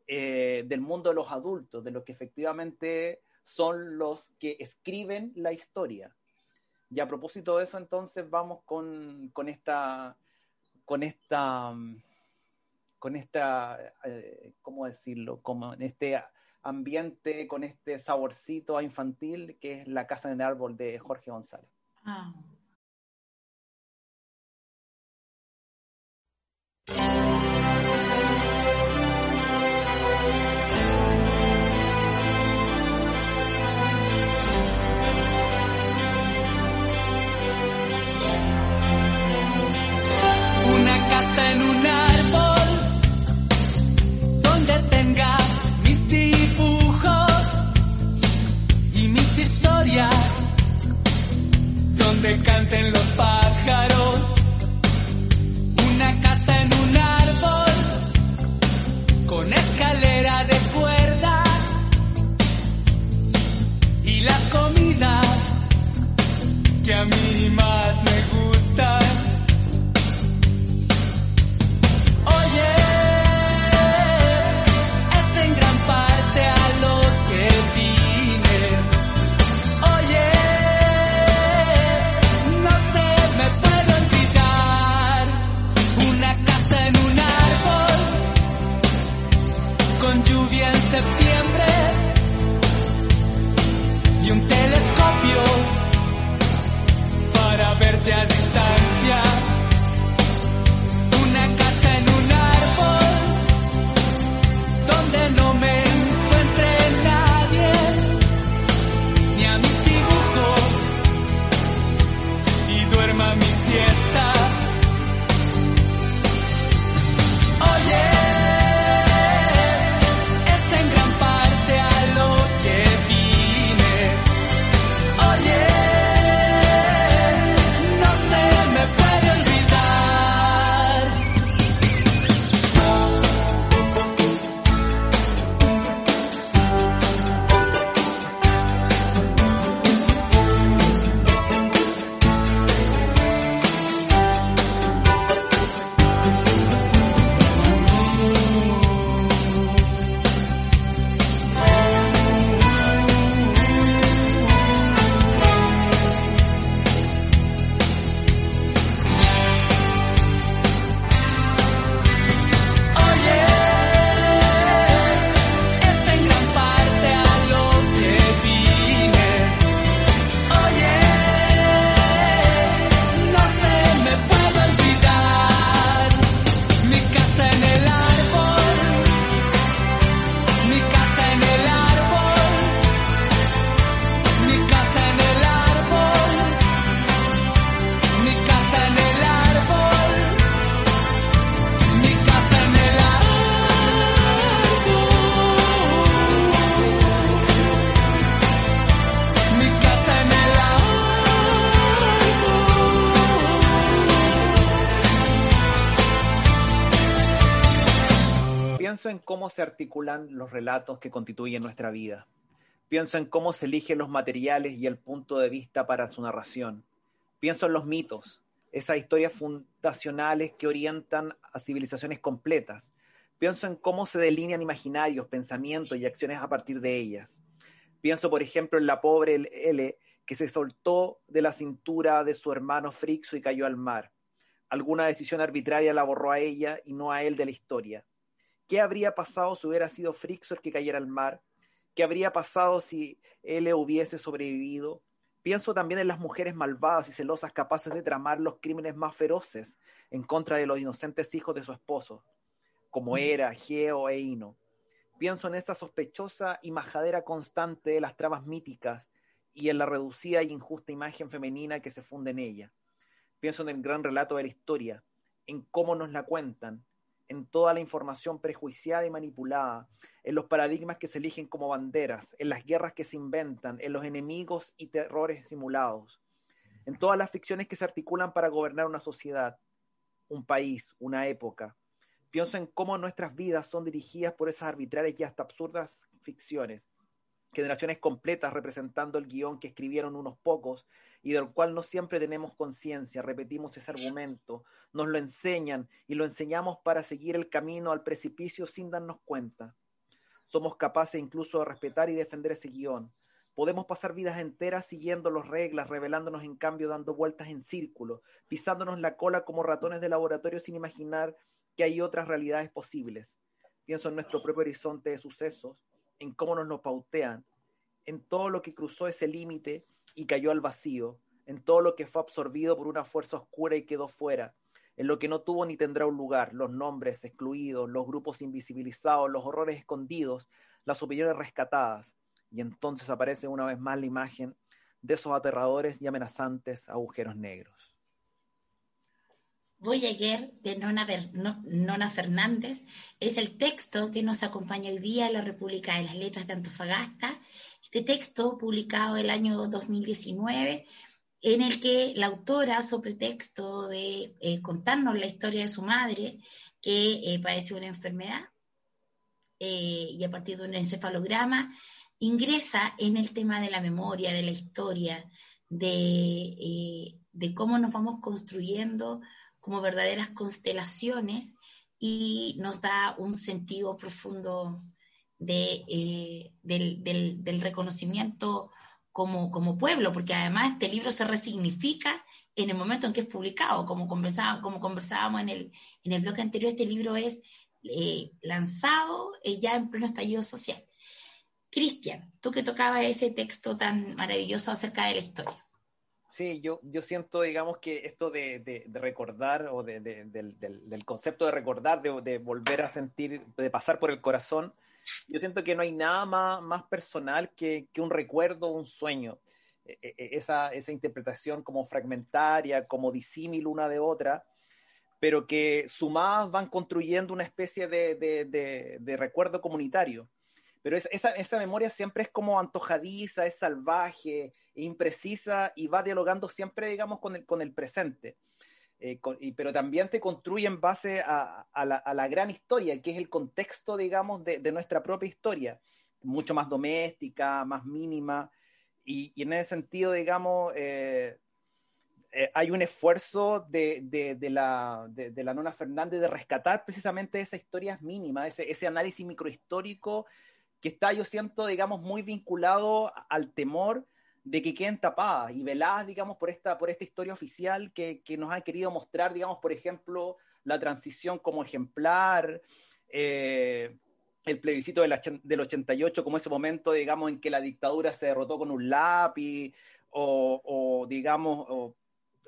eh, del mundo de los adultos, de los que efectivamente son los que escriben la historia. Y a propósito de eso, entonces vamos con, con esta, con esta, con esta, eh, ¿cómo decirlo? Como en este ambiente con este saborcito infantil que es La Casa en el Árbol de Jorge González. Ah. donde canten los pájaros, una casa en un árbol, con escalera de cuerda. Y la comida que a mí más me cómo se articulan los relatos que constituyen nuestra vida. Pienso en cómo se eligen los materiales y el punto de vista para su narración. Pienso en los mitos, esas historias fundacionales que orientan a civilizaciones completas. Pienso en cómo se delinean imaginarios, pensamientos y acciones a partir de ellas. Pienso, por ejemplo, en la pobre L que se soltó de la cintura de su hermano Frixo y cayó al mar. Alguna decisión arbitraria la borró a ella y no a él de la historia. ¿Qué habría pasado si hubiera sido Frixo el que cayera al mar? ¿Qué habría pasado si él hubiese sobrevivido? Pienso también en las mujeres malvadas y celosas capaces de tramar los crímenes más feroces en contra de los inocentes hijos de su esposo, como Hera, Geo e Ino. Pienso en esa sospechosa y majadera constante de las tramas míticas y en la reducida e injusta imagen femenina que se funde en ella. Pienso en el gran relato de la historia, en cómo nos la cuentan, en toda la información prejuiciada y manipulada, en los paradigmas que se eligen como banderas, en las guerras que se inventan, en los enemigos y terrores simulados, en todas las ficciones que se articulan para gobernar una sociedad, un país, una época. Pienso en cómo nuestras vidas son dirigidas por esas arbitrarias y hasta absurdas ficciones, generaciones completas representando el guion que escribieron unos pocos y del cual no siempre tenemos conciencia, repetimos ese argumento, nos lo enseñan y lo enseñamos para seguir el camino al precipicio sin darnos cuenta. Somos capaces incluso de respetar y defender ese guion. Podemos pasar vidas enteras siguiendo las reglas, revelándonos en cambio dando vueltas en círculo, pisándonos la cola como ratones de laboratorio sin imaginar que hay otras realidades posibles. Pienso en nuestro propio horizonte de sucesos, en cómo nos lo pautean, en todo lo que cruzó ese límite y cayó al vacío, en todo lo que fue absorbido por una fuerza oscura y quedó fuera, en lo que no tuvo ni tendrá un lugar, los nombres excluidos, los grupos invisibilizados, los horrores escondidos, las opiniones rescatadas. Y entonces aparece una vez más la imagen de esos aterradores y amenazantes agujeros negros. Voyager de Nona, Fernández es el texto que nos acompaña hoy día en la República de las Letras de Antofagasta. Este texto, publicado el año 2019, en el que la autora, sobre texto de eh, contarnos la historia de su madre, que eh, padece una enfermedad, eh, y a partir de un encefalograma, ingresa en el tema de la memoria, de la historia, de, de cómo nos vamos construyendo como verdaderas constelaciones y nos da un sentido profundo eh, del, reconocimiento como, pueblo, porque además este libro se resignifica en el momento en que es publicado, como, conversábamos en el, en el bloque anterior, este libro es eh, lanzado eh, ya en pleno estallido social. Cristian, tú que tocabas ese texto tan maravilloso acerca de la historia. Sí, yo, yo siento, digamos, que esto de, recordar o de, del, del, concepto de recordar, de, volver a sentir, de pasar por el corazón, yo siento que no hay nada más, más personal que, que un recuerdo, un sueño. E, e, e, esa, esa interpretación como fragmentaria, como disímil una de otra, pero que sumadas van construyendo una especie de, de recuerdo comunitario. Pero esa, esa memoria siempre es como antojadiza, es salvaje, imprecisa y va dialogando siempre, digamos, con el, con el presente. Eh, y, pero también te construye en base a, a, la, a, la, gran historia, que es el contexto, digamos, de, de nuestra propia historia, mucho más doméstica, más mínima, y, y en ese sentido, digamos, eh, eh, hay un esfuerzo de, de, de la, de, la Nona Fernández de rescatar precisamente esas historias mínimas, ese, ese análisis microhistórico que está, yo siento, digamos, muy vinculado al temor de que queden tapadas y veladas, digamos, por esta, por esta historia oficial que, que nos ha querido mostrar, digamos, por ejemplo, la transición como ejemplar, eh, el plebiscito del, del 88 como ese momento, digamos, en que la dictadura se derrotó con un lápiz, o, digamos,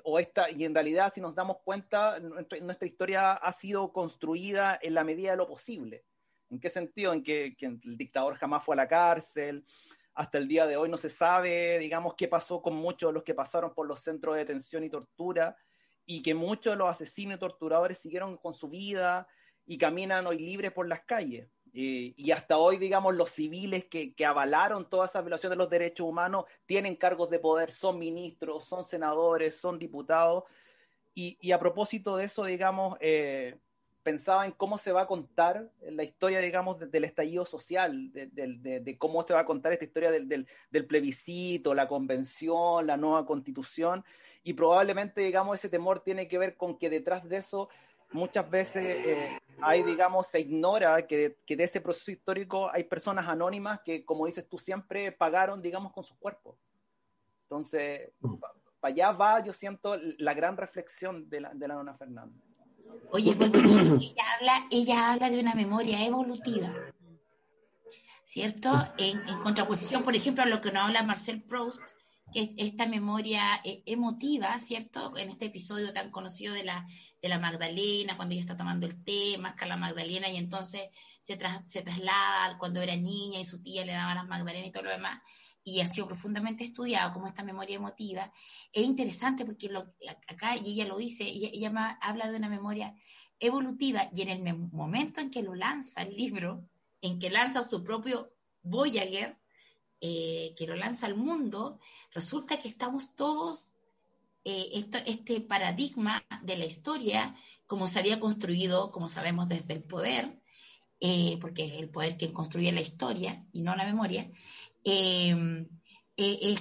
o, esta, y en realidad, si nos damos cuenta, nuestra, historia ha sido construida en la medida de lo posible. ¿En qué sentido? En que, el dictador jamás fue a la cárcel. Hasta el día de hoy no se sabe, digamos, qué pasó con muchos de los que pasaron por los centros de detención y tortura y que muchos de los asesinos y torturadores siguieron con su vida y caminan hoy libres por las calles. Eh, y hasta hoy, digamos, los civiles que, que avalaron toda esa violación de los derechos humanos tienen cargos de poder, son ministros, son senadores, son diputados. Y, y a propósito de eso, digamos, eh, pensaba en cómo se va a contar la historia, digamos, del estallido social, de, cómo se va a contar esta historia del, plebiscito, la convención, la nueva constitución, y probablemente, digamos, ese temor tiene que ver con que detrás de eso muchas veces eh, hay, digamos, se ignora que, que, de ese proceso histórico hay personas anónimas que, como dices tú, siempre pagaron, digamos, con sus cuerpos. Entonces, mm. para allá va, yo siento, la gran reflexión de la, de la dona Fernanda. Oye, ella habla, ella habla de una memoria evolutiva, ¿cierto? En, contraposición, por ejemplo, a lo que nos habla Marcel Proust, que es esta memoria eh, emotiva, ¿cierto? En este episodio tan conocido de la, de la Magdalena, cuando ella está tomando el té, masca la Magdalena y entonces se, se traslada cuando era niña y su tía le daba las Magdalenas y todo lo demás y ha sido profundamente estudiado como esta memoria emotiva, es interesante porque acá, y ella lo dice, ella, habla de una memoria evolutiva y en el momento en que lo lanza el libro, en que lanza su propio Voyager, eh, que lo lanza al mundo, resulta que estamos todos, eh, este paradigma de la historia, como se había construido, como sabemos, desde el poder, eh, porque es el poder quien construye la historia y no la memoria, Em, eh,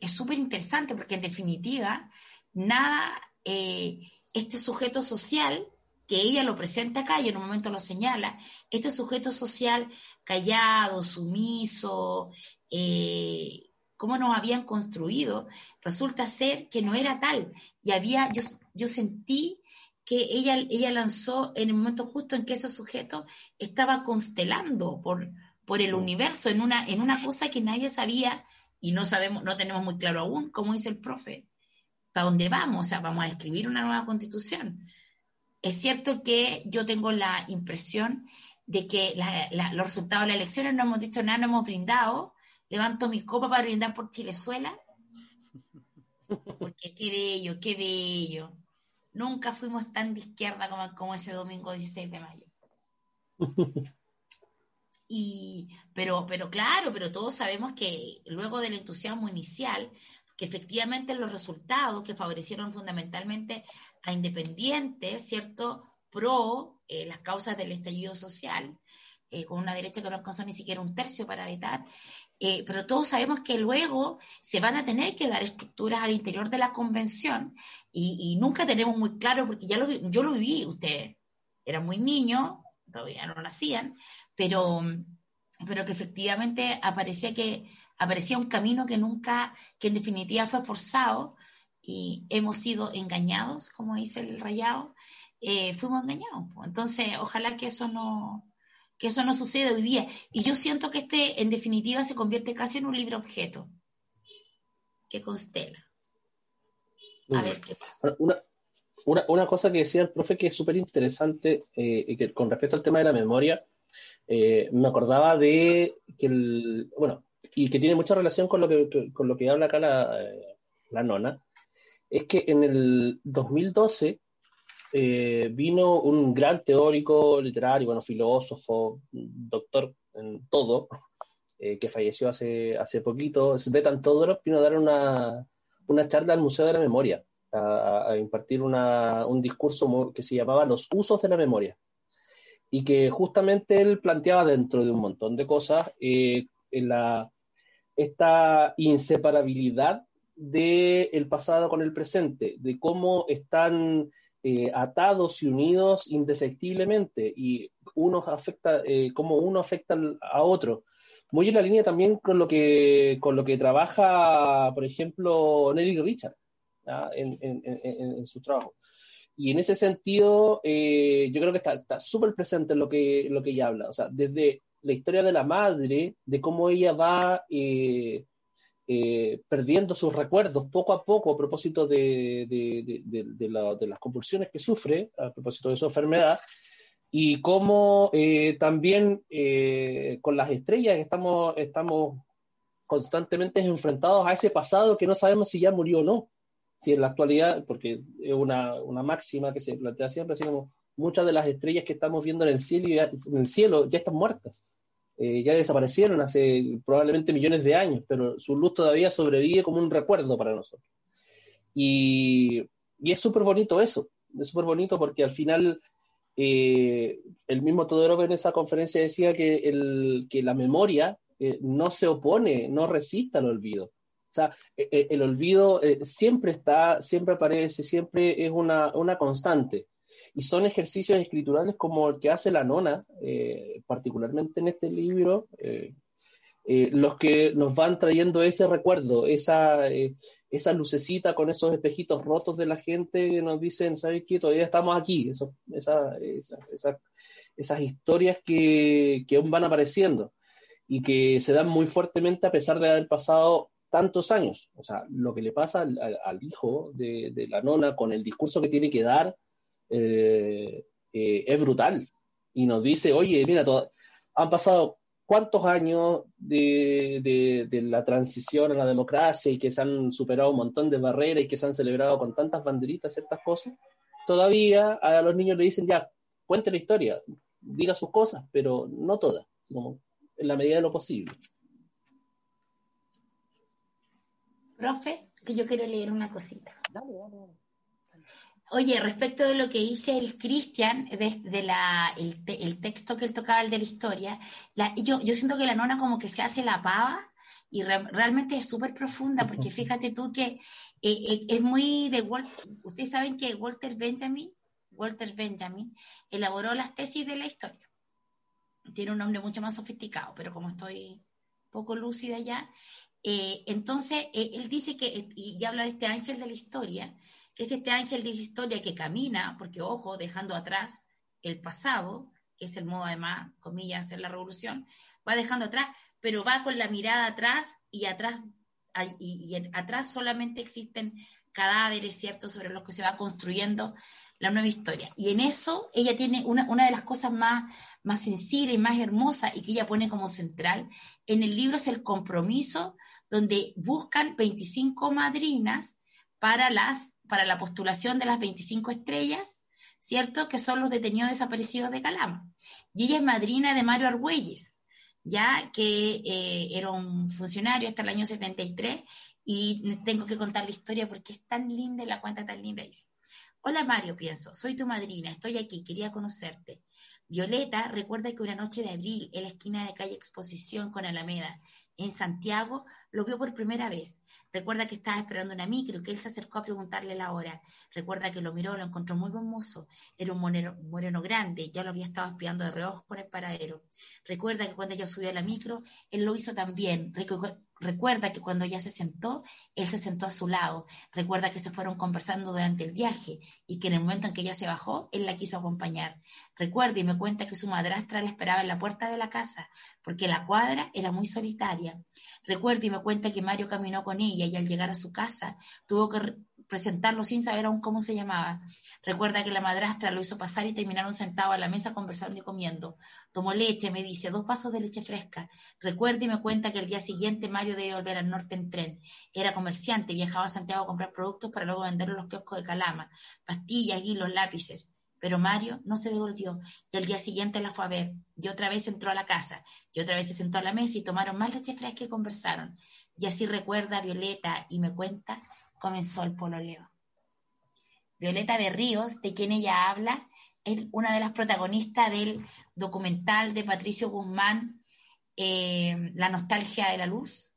es súper interesante porque en definitiva, nada, eh, este sujeto social, que ella lo presenta acá y en un momento lo señala, este sujeto social callado, sumiso, eh, cómo nos habían construido, resulta ser que no era tal. Y había, yo, yo sentí que ella, ella lanzó en el momento justo en que ese sujeto estaba constelando por, por el universo en una, en una cosa que nadie sabía y no sabemos, no tenemos muy claro aún, como dice el profe, para dónde vamos, o sea, vamos a escribir una nueva constitución. Es cierto que yo tengo la impresión de que los resultados de las elecciones no hemos dicho nada, no hemos brindado. Levanto mi copa para brindar por Chilezuela. Porque qué bello, qué bello. Nunca fuimos tan de izquierda como, como ese domingo 16 de mayo. Y, pero, pero claro, pero todos sabemos que luego del entusiasmo inicial, que efectivamente los resultados que favorecieron fundamentalmente a independientes, ¿cierto? Pro eh, las causas del estallido social, eh, con una derecha que no alcanzó ni siquiera un tercio para evitar, eh, pero todos sabemos que luego se van a tener que dar estructuras al interior de la convención y, nunca tenemos muy claro, porque ya lo, yo lo viví, usted era muy niño, todavía no nacían, pero, pero que efectivamente aparecía que aparecía un camino que nunca, que en definitiva fue forzado y hemos sido engañados, como dice el rayado, eh, fuimos engañados. Entonces, ojalá que eso no que eso no suceda hoy día. Y yo siento que este, en definitiva, se convierte casi en un libro objeto que constela. A ver qué pasa. Una, una, cosa que decía el profe que es súper interesante eh, que con respecto al tema de la memoria, eh, me acordaba de que el, bueno, y que tiene mucha relación con lo que, con lo que habla acá la, eh, la, nona, es que en el 2012 vino un gran teórico literario, bueno, filósofo, doctor en todo, que falleció hace, hace poquito, Svetan Todorov, vino a dar una, una charla al Museo de la Memoria a, impartir un discurso que se llamaba Los usos de la memoria y que justamente él planteaba dentro de un montón de cosas eh, esta inseparabilidad del pasado con el presente, de cómo están eh, atados y unidos indefectiblemente y afecta, eh, cómo uno afecta a otro. Muy en la línea también con lo que, con lo que trabaja, por ejemplo, Nelly Richard en, su trabajo. Y en ese sentido, eh, yo creo que está súper presente en lo que, lo que ella habla. O sea, desde la historia de la madre, de cómo ella va eh, eh, perdiendo sus recuerdos poco a poco a propósito de, de, las convulsiones que sufre, a propósito de su enfermedad, y cómo también con las estrellas estamos, estamos constantemente enfrentados a ese pasado que no sabemos si ya murió o no si en la actualidad, porque es una, una máxima que se plantea siempre, como muchas de las estrellas que estamos viendo en el cielo ya, en el cielo ya están muertas. Eh, ya desaparecieron hace probablemente millones de años, pero su luz todavía sobrevive como un recuerdo para nosotros. Y, y es súper bonito eso, es súper bonito porque al final eh, el mismo Todorov en esa conferencia decía que, el, que la memoria eh, no se opone, no resiste al olvido. O sea, e, e, el olvido siempre está, siempre aparece, siempre es una, una, constante. Y son ejercicios escriturales como el que hace la nona, particularmente en este libro, eh, los que nos van trayendo ese recuerdo, esa, eh, esa lucecita con esos espejitos rotos de la gente que nos dicen, ¿sabes qué? Todavía estamos aquí, Eso, esa, esas historias que, que, aún van apareciendo y que se dan muy fuertemente a pesar de haber pasado tantos años. O sea, lo que le pasa al, hijo de, la nona con el discurso que tiene que dar eh, es brutal. Y nos dice, oye, mira, han pasado cuántos años de, la transición a la democracia y que se han superado un montón de barreras y que se han celebrado con tantas banderitas ciertas cosas, todavía a los niños le dicen ya, cuente la historia, diga sus cosas, pero no todas, en la medida de lo posible. Profe, que yo quiero leer una cosita. Dale, dale, dale. Oye, respecto de lo que dice el Cristian, de, la, el, texto que él tocaba, el de la historia, yo, yo siento que la nona como que se hace la pava y realmente es súper profunda, porque fíjate tú que eh, eh, es muy de Walter, ustedes saben que Walter Benjamin, Walter Benjamin, elaboró las tesis de la historia. Tiene un nombre mucho más sofisticado, pero como estoy poco lúcida ya, eh, entonces él dice que, y habla de este ángel de la historia, es este ángel de historia que camina, porque ojo, dejando atrás el pasado, que es el modo además, comillas, hacer la revolución, va dejando atrás, pero va con la mirada atrás y atrás, y, atrás solamente existen cadáveres, ¿cierto?, sobre los que se va construyendo la nueva historia. Y en eso ella tiene una, una de las cosas más, más sensibles y más hermosas y que ella pone como central en el libro es el compromiso, donde buscan 25 madrinas para las para la postulación de las 25 estrellas, ¿cierto? Que son los detenidos desaparecidos de Calama. Y ella es madrina de Mario Argüelles, ya que eh, era un funcionario hasta el año 73 y tengo que contar la historia porque es tan linda y la cuenta tan linda. Dice, hola Mario, pienso, soy tu madrina, estoy aquí, quería conocerte. Violeta recuerda que una noche de abril, en la esquina de calle Exposición con Alameda, en Santiago, lo vio por primera vez. Recuerda que estaba esperando una micro, que él se acercó a preguntarle la hora. Recuerda que lo miró, lo encontró muy hermoso. Era un moreno, moreno grande, ya lo había estado espiando de reojo con el paradero. Recuerda que cuando ella subió a la micro, él lo hizo también. Recuerda que cuando ella se sentó, él se sentó a su lado. Recuerda que se fueron conversando durante el viaje y que en el momento en que ella se bajó, él la quiso acompañar. Recuerda y me cuenta que su madrastra la esperaba en la puerta de la casa, porque la cuadra era muy solitaria. Recuerda y me cuenta que Mario caminó con ella y al llegar a su casa tuvo que presentarlo sin saber aún cómo se llamaba. Recuerda que la madrastra lo hizo pasar y terminaron sentados a la mesa conversando y comiendo. Tomó leche, me dice, dos vasos de leche fresca. Recuerda y me cuenta que el día siguiente Mario debe volver al norte en tren. Era comerciante, viajaba a Santiago a comprar productos para luego venderlos en los kioscos de Calama, pastillas, hilos, lápices. Pero Mario no se devolvió y al día siguiente la fue a ver. Y otra vez entró a la casa y otra vez se sentó a la mesa y tomaron más leche fresca y conversaron. Y así recuerda Violeta y me cuenta comenzó el pololeo. Violeta de Ríos, de quien ella habla, es una de las protagonistas del documental de Patricio Guzmán, eh, La nostalgia de la luz.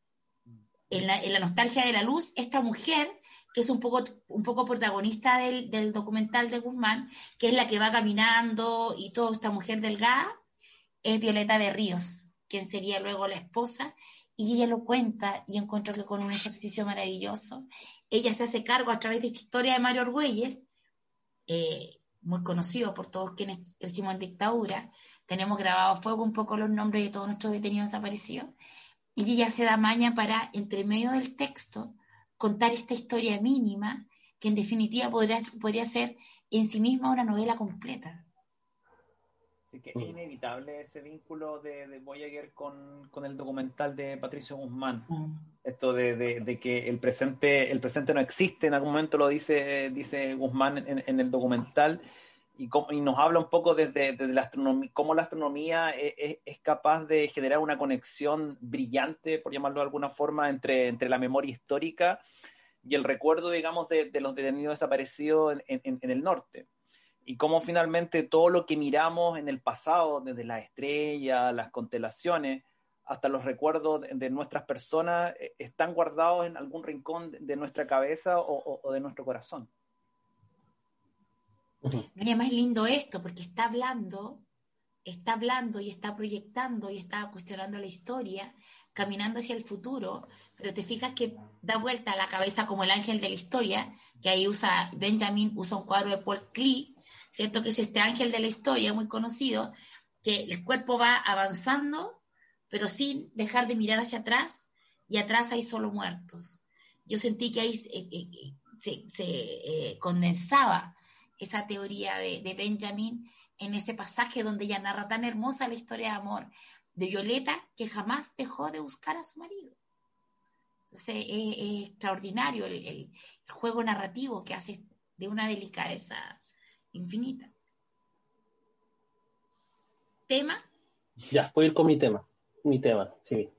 En la, nostalgia de la luz, esta mujer, que es un poco, un poco protagonista del, del, documental de Guzmán, que es la que va caminando y toda esta mujer delgada, es Violeta de Ríos, quien sería luego la esposa, y ella lo cuenta y encuentro que con un ejercicio maravilloso, ella se hace cargo a través de esta historia de Mario Argüelles, eh, muy conocido por todos quienes crecimos en dictadura, tenemos grabado a fuego un poco los nombres de todos nuestros detenidos desaparecidos, y ella se da maña para, entre medio del texto, contar esta historia mínima que en definitiva podría, podría ser en sí misma una novela completa. Así que es mm. inevitable ese vínculo de, de Voyager con, con, el documental de Patricio Guzmán. Mm. Esto de, de, que el presente, el presente no existe, en algún momento lo dice, dice Guzmán en, en el documental, y, nos habla un poco desde, la astronomía, cómo la astronomía es, es, es, capaz de generar una conexión brillante, por llamarlo de alguna forma, entre, entre la memoria histórica y el recuerdo, digamos, de, de los detenidos desaparecidos en, en, en el norte. y cómo finalmente todo lo que miramos en el pasado, desde las estrellas, las constelaciones, hasta los recuerdos de, nuestras personas, eh, están guardados en algún rincón de, nuestra cabeza o, de nuestro corazón. Es más lindo esto, porque está hablando, está hablando y está proyectando y está cuestionando la historia, caminando hacia el futuro, pero te fijas que da vuelta a la cabeza como el ángel de la historia, que ahí usa, Benjamin usa un cuadro de Paul Klee, ¿cierto? Que es este ángel de la historia muy conocido, que el cuerpo va avanzando pero sin dejar de mirar hacia atrás y atrás hay solo muertos. Yo sentí que ahí eh, eh, eh, se, condensaba esa teoría de, Benjamin en ese pasaje donde ella narra tan hermosa la historia de amor de Violeta que jamás dejó de buscar a su marido. Entonces es, extraordinario el, juego narrativo que hace de una delicadeza infinita. ¿Tema? Ya, voy a ir con mi tema mi tema, sí.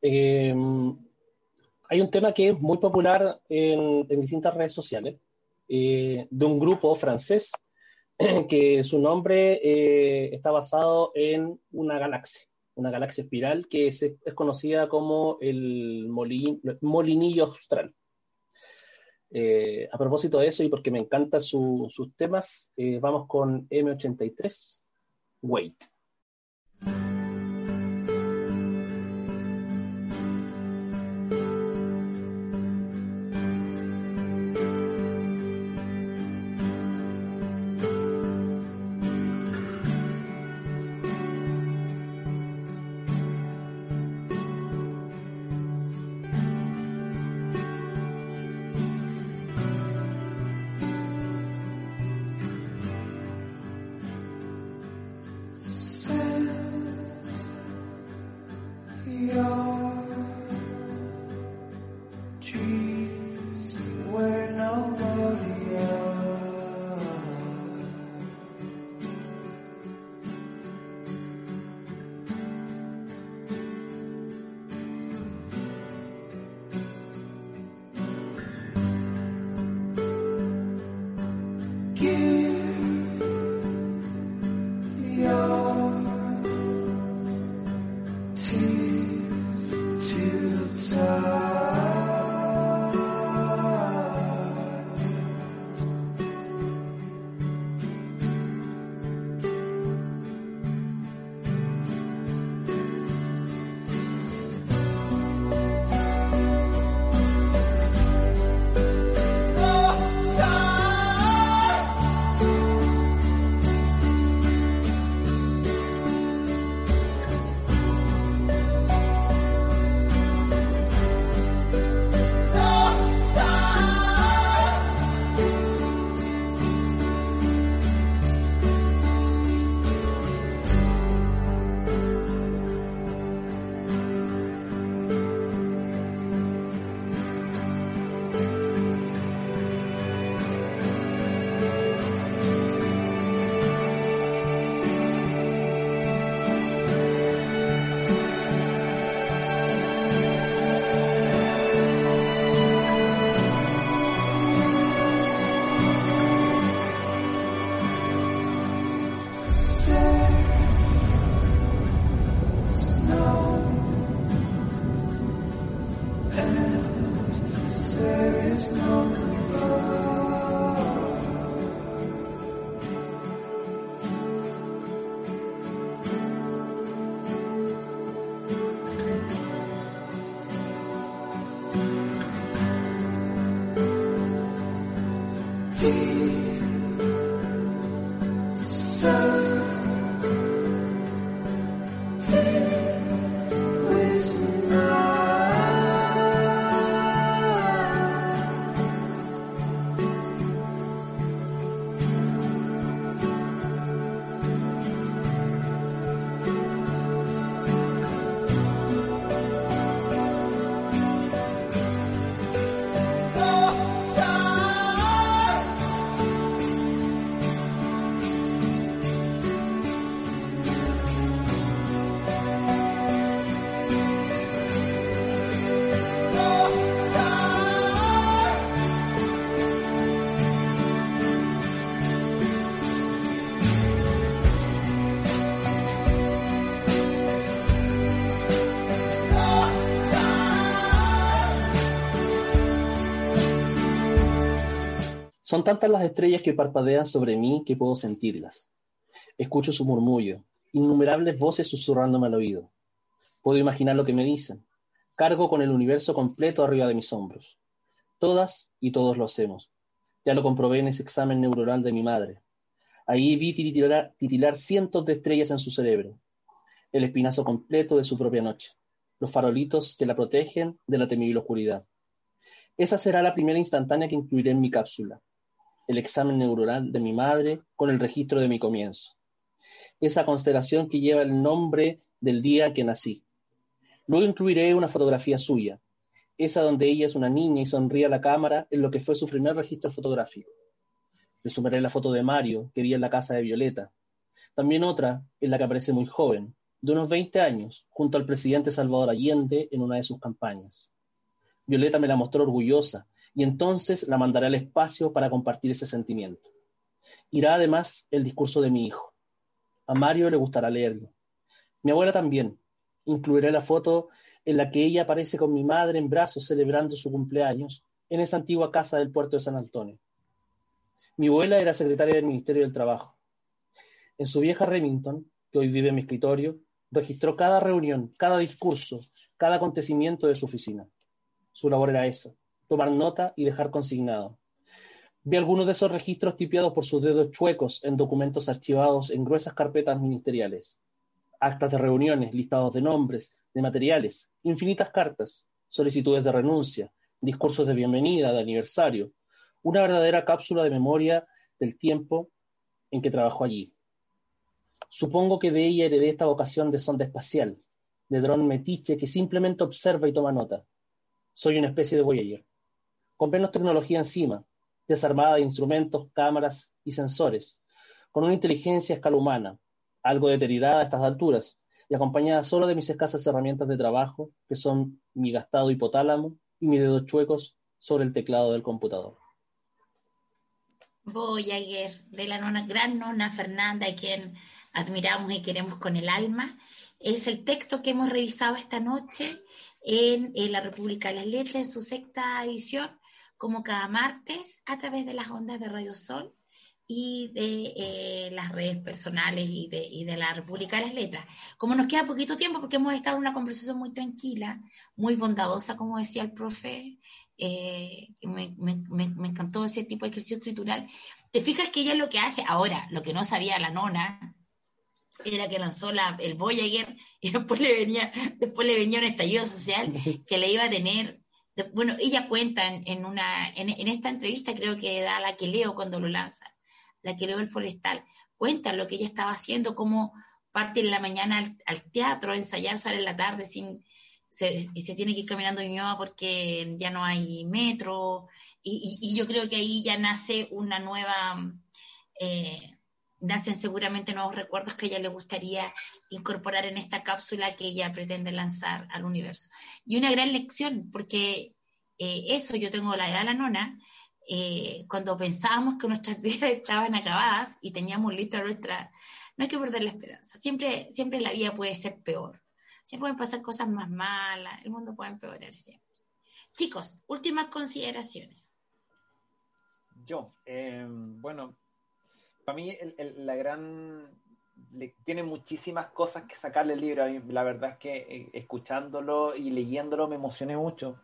Eh, hay un tema que es muy popular en, distintas redes sociales, eh, de un grupo francés que su nombre eh, está basado en una galaxia, una galaxia espiral que es, conocida como el molinillo austral. a propósito de eso y porque me encantan sus temas, vamos con M83, Wait. Son tantas las estrellas que parpadean sobre mí que puedo sentirlas. Escucho su murmullo, innumerables voces susurrándome al oído. Puedo imaginar lo que me dicen. Cargo con el universo completo arriba de mis hombros. Todas y todos lo hacemos. Ya lo comprobé en ese examen neuronal de mi madre. Ahí vi titilar, titilar cientos de estrellas en su cerebro. El espinazo completo de su propia noche. Los farolitos que la protegen de la temible oscuridad. Esa será la primera instantánea que incluiré en mi cápsula. El examen neuronal de mi madre con el registro de mi comienzo. Esa constelación que lleva el nombre del día que nací. Luego incluiré una fotografía suya, esa donde ella es una niña y sonríe a la cámara en lo que fue su primer registro fotográfico. Le sumaré la foto de Mario, que vi en la casa de Violeta. También otra, en la que aparece muy joven, de unos 20 años, junto al presidente Salvador Allende en una de sus campañas. Violeta me la mostró orgullosa y entonces la mandaré al espacio para compartir ese sentimiento. Irá además el discurso de mi hijo. A Mario le gustará leerlo. Mi abuela también. Incluiré la foto en la que ella aparece con mi madre en brazos celebrando su cumpleaños en esa antigua casa del puerto de San Antonio. Mi abuela era secretaria del Ministerio del Trabajo. En su vieja Remington, que hoy vive en mi escritorio, registró cada reunión, cada discurso, cada acontecimiento de su oficina. Su labor era esa, tomar nota y dejar consignado. Vi algunos de esos registros tipiados por sus dedos chuecos en documentos archivados en gruesas carpetas ministeriales. Actas de reuniones, listados de nombres, de materiales, infinitas cartas, solicitudes de renuncia, discursos de bienvenida, de aniversario, una verdadera cápsula de memoria del tiempo en que trabajó allí. Supongo que de ella heredé esta vocación de sonda espacial, de dron metiche que simplemente observa y toma nota. Soy una especie de Voyager. Con menos tecnología encima, desarmada de instrumentos, cámaras y sensores, con una inteligencia a escala humana, algo deteriorada a estas alturas, y acompañada solo de mis escasas herramientas de trabajo, que son mi gastado hipotálamo y mis dedos chuecos sobre el teclado del computador. Voyager, de la gran nona Fernanda, a quien admiramos y queremos con el alma, es el texto que hemos revisado esta noche en, la República de las Letras, en su sexta edición, como cada martes, a través de las ondas de Radio Sol y de eh, las redes personales y de, y de, la República de las Letras. Como nos queda poquito tiempo, porque hemos estado en una conversación muy tranquila, muy bondadosa, como decía el profe, eh, me, me, me, encantó ese tipo de ejercicio escritural. Te fijas que ella lo que hace ahora, lo que no sabía la nona, era que lanzó la, el Voyager y después le venía, después le venía un estallido social que le iba a tener. Bueno, ella cuenta en, una, en, esta entrevista, creo que da la que leo cuando lo lanza, la que leo el forestal, cuenta lo que ella estaba haciendo, cómo parte en la mañana al, teatro, ensayar, sale en la tarde sin, y se tiene que ir caminando Ñuñoa porque ya no hay metro, y, yo creo que ahí ya nace una nueva, eh, nacen seguramente nuevos recuerdos que ella le gustaría incorporar en esta cápsula que ella pretende lanzar al universo. Y una gran lección, porque eh, eso yo tengo la edad de la nona, eh, cuando pensábamos que nuestras vidas estaban acabadas y teníamos lista nuestra, no hay que perder la esperanza, siempre, siempre la vida puede ser peor, siempre pueden pasar cosas más malas, el mundo puede empeorar siempre. Chicos, últimas consideraciones. Yo, eh, bueno, para mí la gran... tiene muchísimas cosas que sacarle el libro. la verdad es que eh, escuchándolo y leyéndolo me emocioné mucho.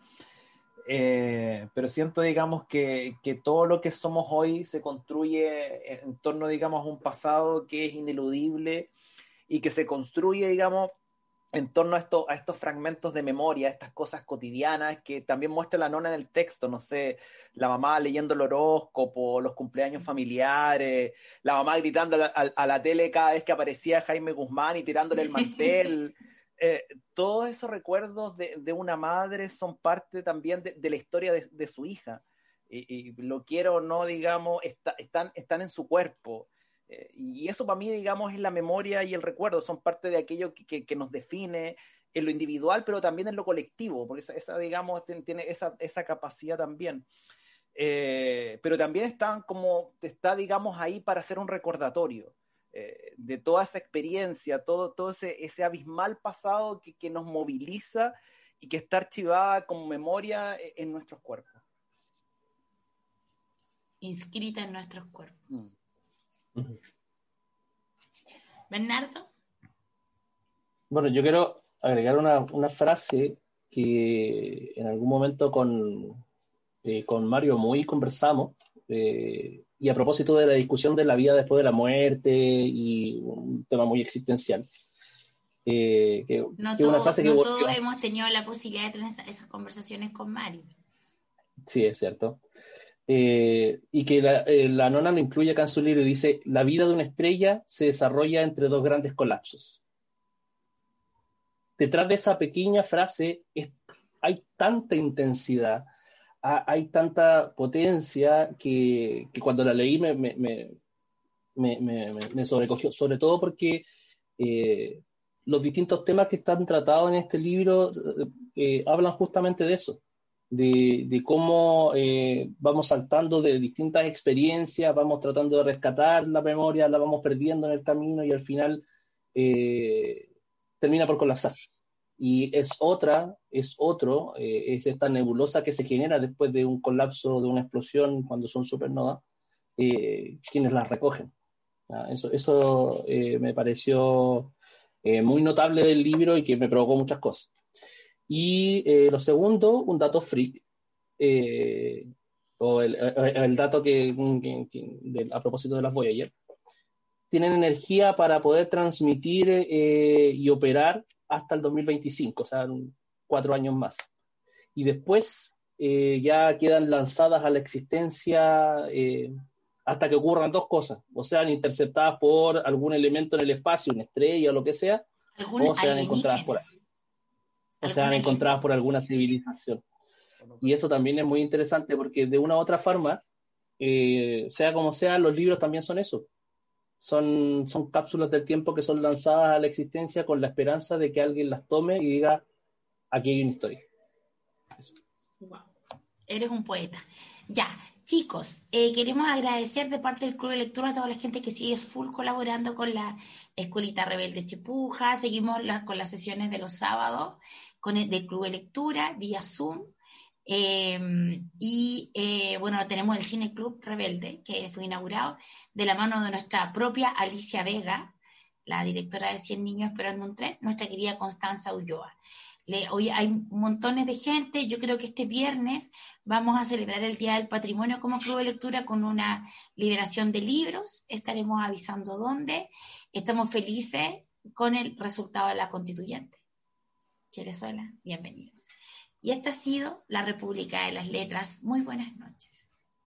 Eh, pero siento, digamos, que, que, todo lo que somos hoy se construye en torno, digamos, a un pasado que es ineludible y que se construye, digamos, en torno a, esto, a estos fragmentos de memoria, estas cosas cotidianas que también muestra la nona en el texto, no sé, la mamá leyendo el horóscopo, los cumpleaños familiares, la mamá gritando a la, tele cada vez que aparecía Jaime Guzmán y tirándole el mantel. Eh, todos esos recuerdos de, una madre son parte también de, la historia de, su hija. Y, lo quiero o no, digamos, están, están en su cuerpo. Eh, y eso para mí, digamos, es la memoria y el recuerdo, son parte de aquello que, que, nos define en lo individual, pero también en lo colectivo, porque esa, digamos, tiene esa, esa capacidad también. Eh, pero también están como, está, digamos, ahí para hacer un recordatorio eh, de toda esa experiencia, todo, todo ese, ese abismal pasado que, que nos moviliza y que está archivada como memoria en nuestros cuerpos. inscrita en nuestros cuerpos. Mm. Bernardo. Bueno, yo quiero agregar una, frase que en algún momento con, eh, con Mario Muy conversamos, eh, y a propósito de la discusión de la vida después de la muerte y un tema muy existencial. Eh, no, todos hemos tenido la posibilidad de tener esas conversaciones con Mario. Sí, es cierto. Y que la, la, nona lo incluye acá en su libro y dice, la vida de una estrella se desarrolla entre dos grandes colapsos detrás de esa pequeña frase hay tanta intensidad, hay tanta potencia que, cuando la leí me, me, sobrecogió, sobre todo porque eh, los distintos temas que están tratados en este libro eh, hablan justamente de eso, de, cómo eh, vamos saltando de distintas experiencias, vamos tratando de rescatar la memoria, la vamos perdiendo en el camino y al final termina por colapsar. Y es otra, es otro, eh, es esta nebulosa que se genera después de un colapso, de una explosión, cuando son supernovas, eh, quienes las recogen. Eso, eso eh, me pareció muy notable del libro y que me provocó muchas cosas. Y lo segundo, un dato freak, o el, dato que, a propósito de las Voyager, tienen energía para poder transmitir eh, y operar hasta el 2025, o sea, cuatro años más. Y después eh, ya quedan lanzadas a la existencia eh, hasta que ocurran dos cosas, o sean interceptadas por algún elemento en el espacio, una estrella o lo que sea, o sean encontradas por o sean encontradas por alguna civilización. Y eso también es muy interesante porque de una u otra forma, sea como sea, los libros también son eso son, son cápsulas del tiempo que son lanzadas a la existencia con la esperanza de que alguien las tome y diga, aquí hay una historia. Eres un poeta. Ya, chicos, eh, queremos agradecer de parte del Club de Lectura a toda la gente que sigue full colaborando con la Escuelita Rebelde Chipuja. Seguimos con las sesiones de los sábados con el, Club de Lectura vía Zoom. Em, y eh, bueno, tenemos el Cine Club Rebelde, que fue inaugurado de la mano de nuestra propia Alicia Vega, la directora de 100 Niños Esperando un Tren, nuestra querida Constanza Ulloa. hoy hay montones de gente, yo creo que este viernes vamos a celebrar el Día del Patrimonio como Club de Lectura con una liberación de libros, estaremos avisando dónde, estamos felices con el resultado de la constituyente. Cherezuela, bienvenidos. Y esta ha sido la República de las Letras. Muy buenas noches.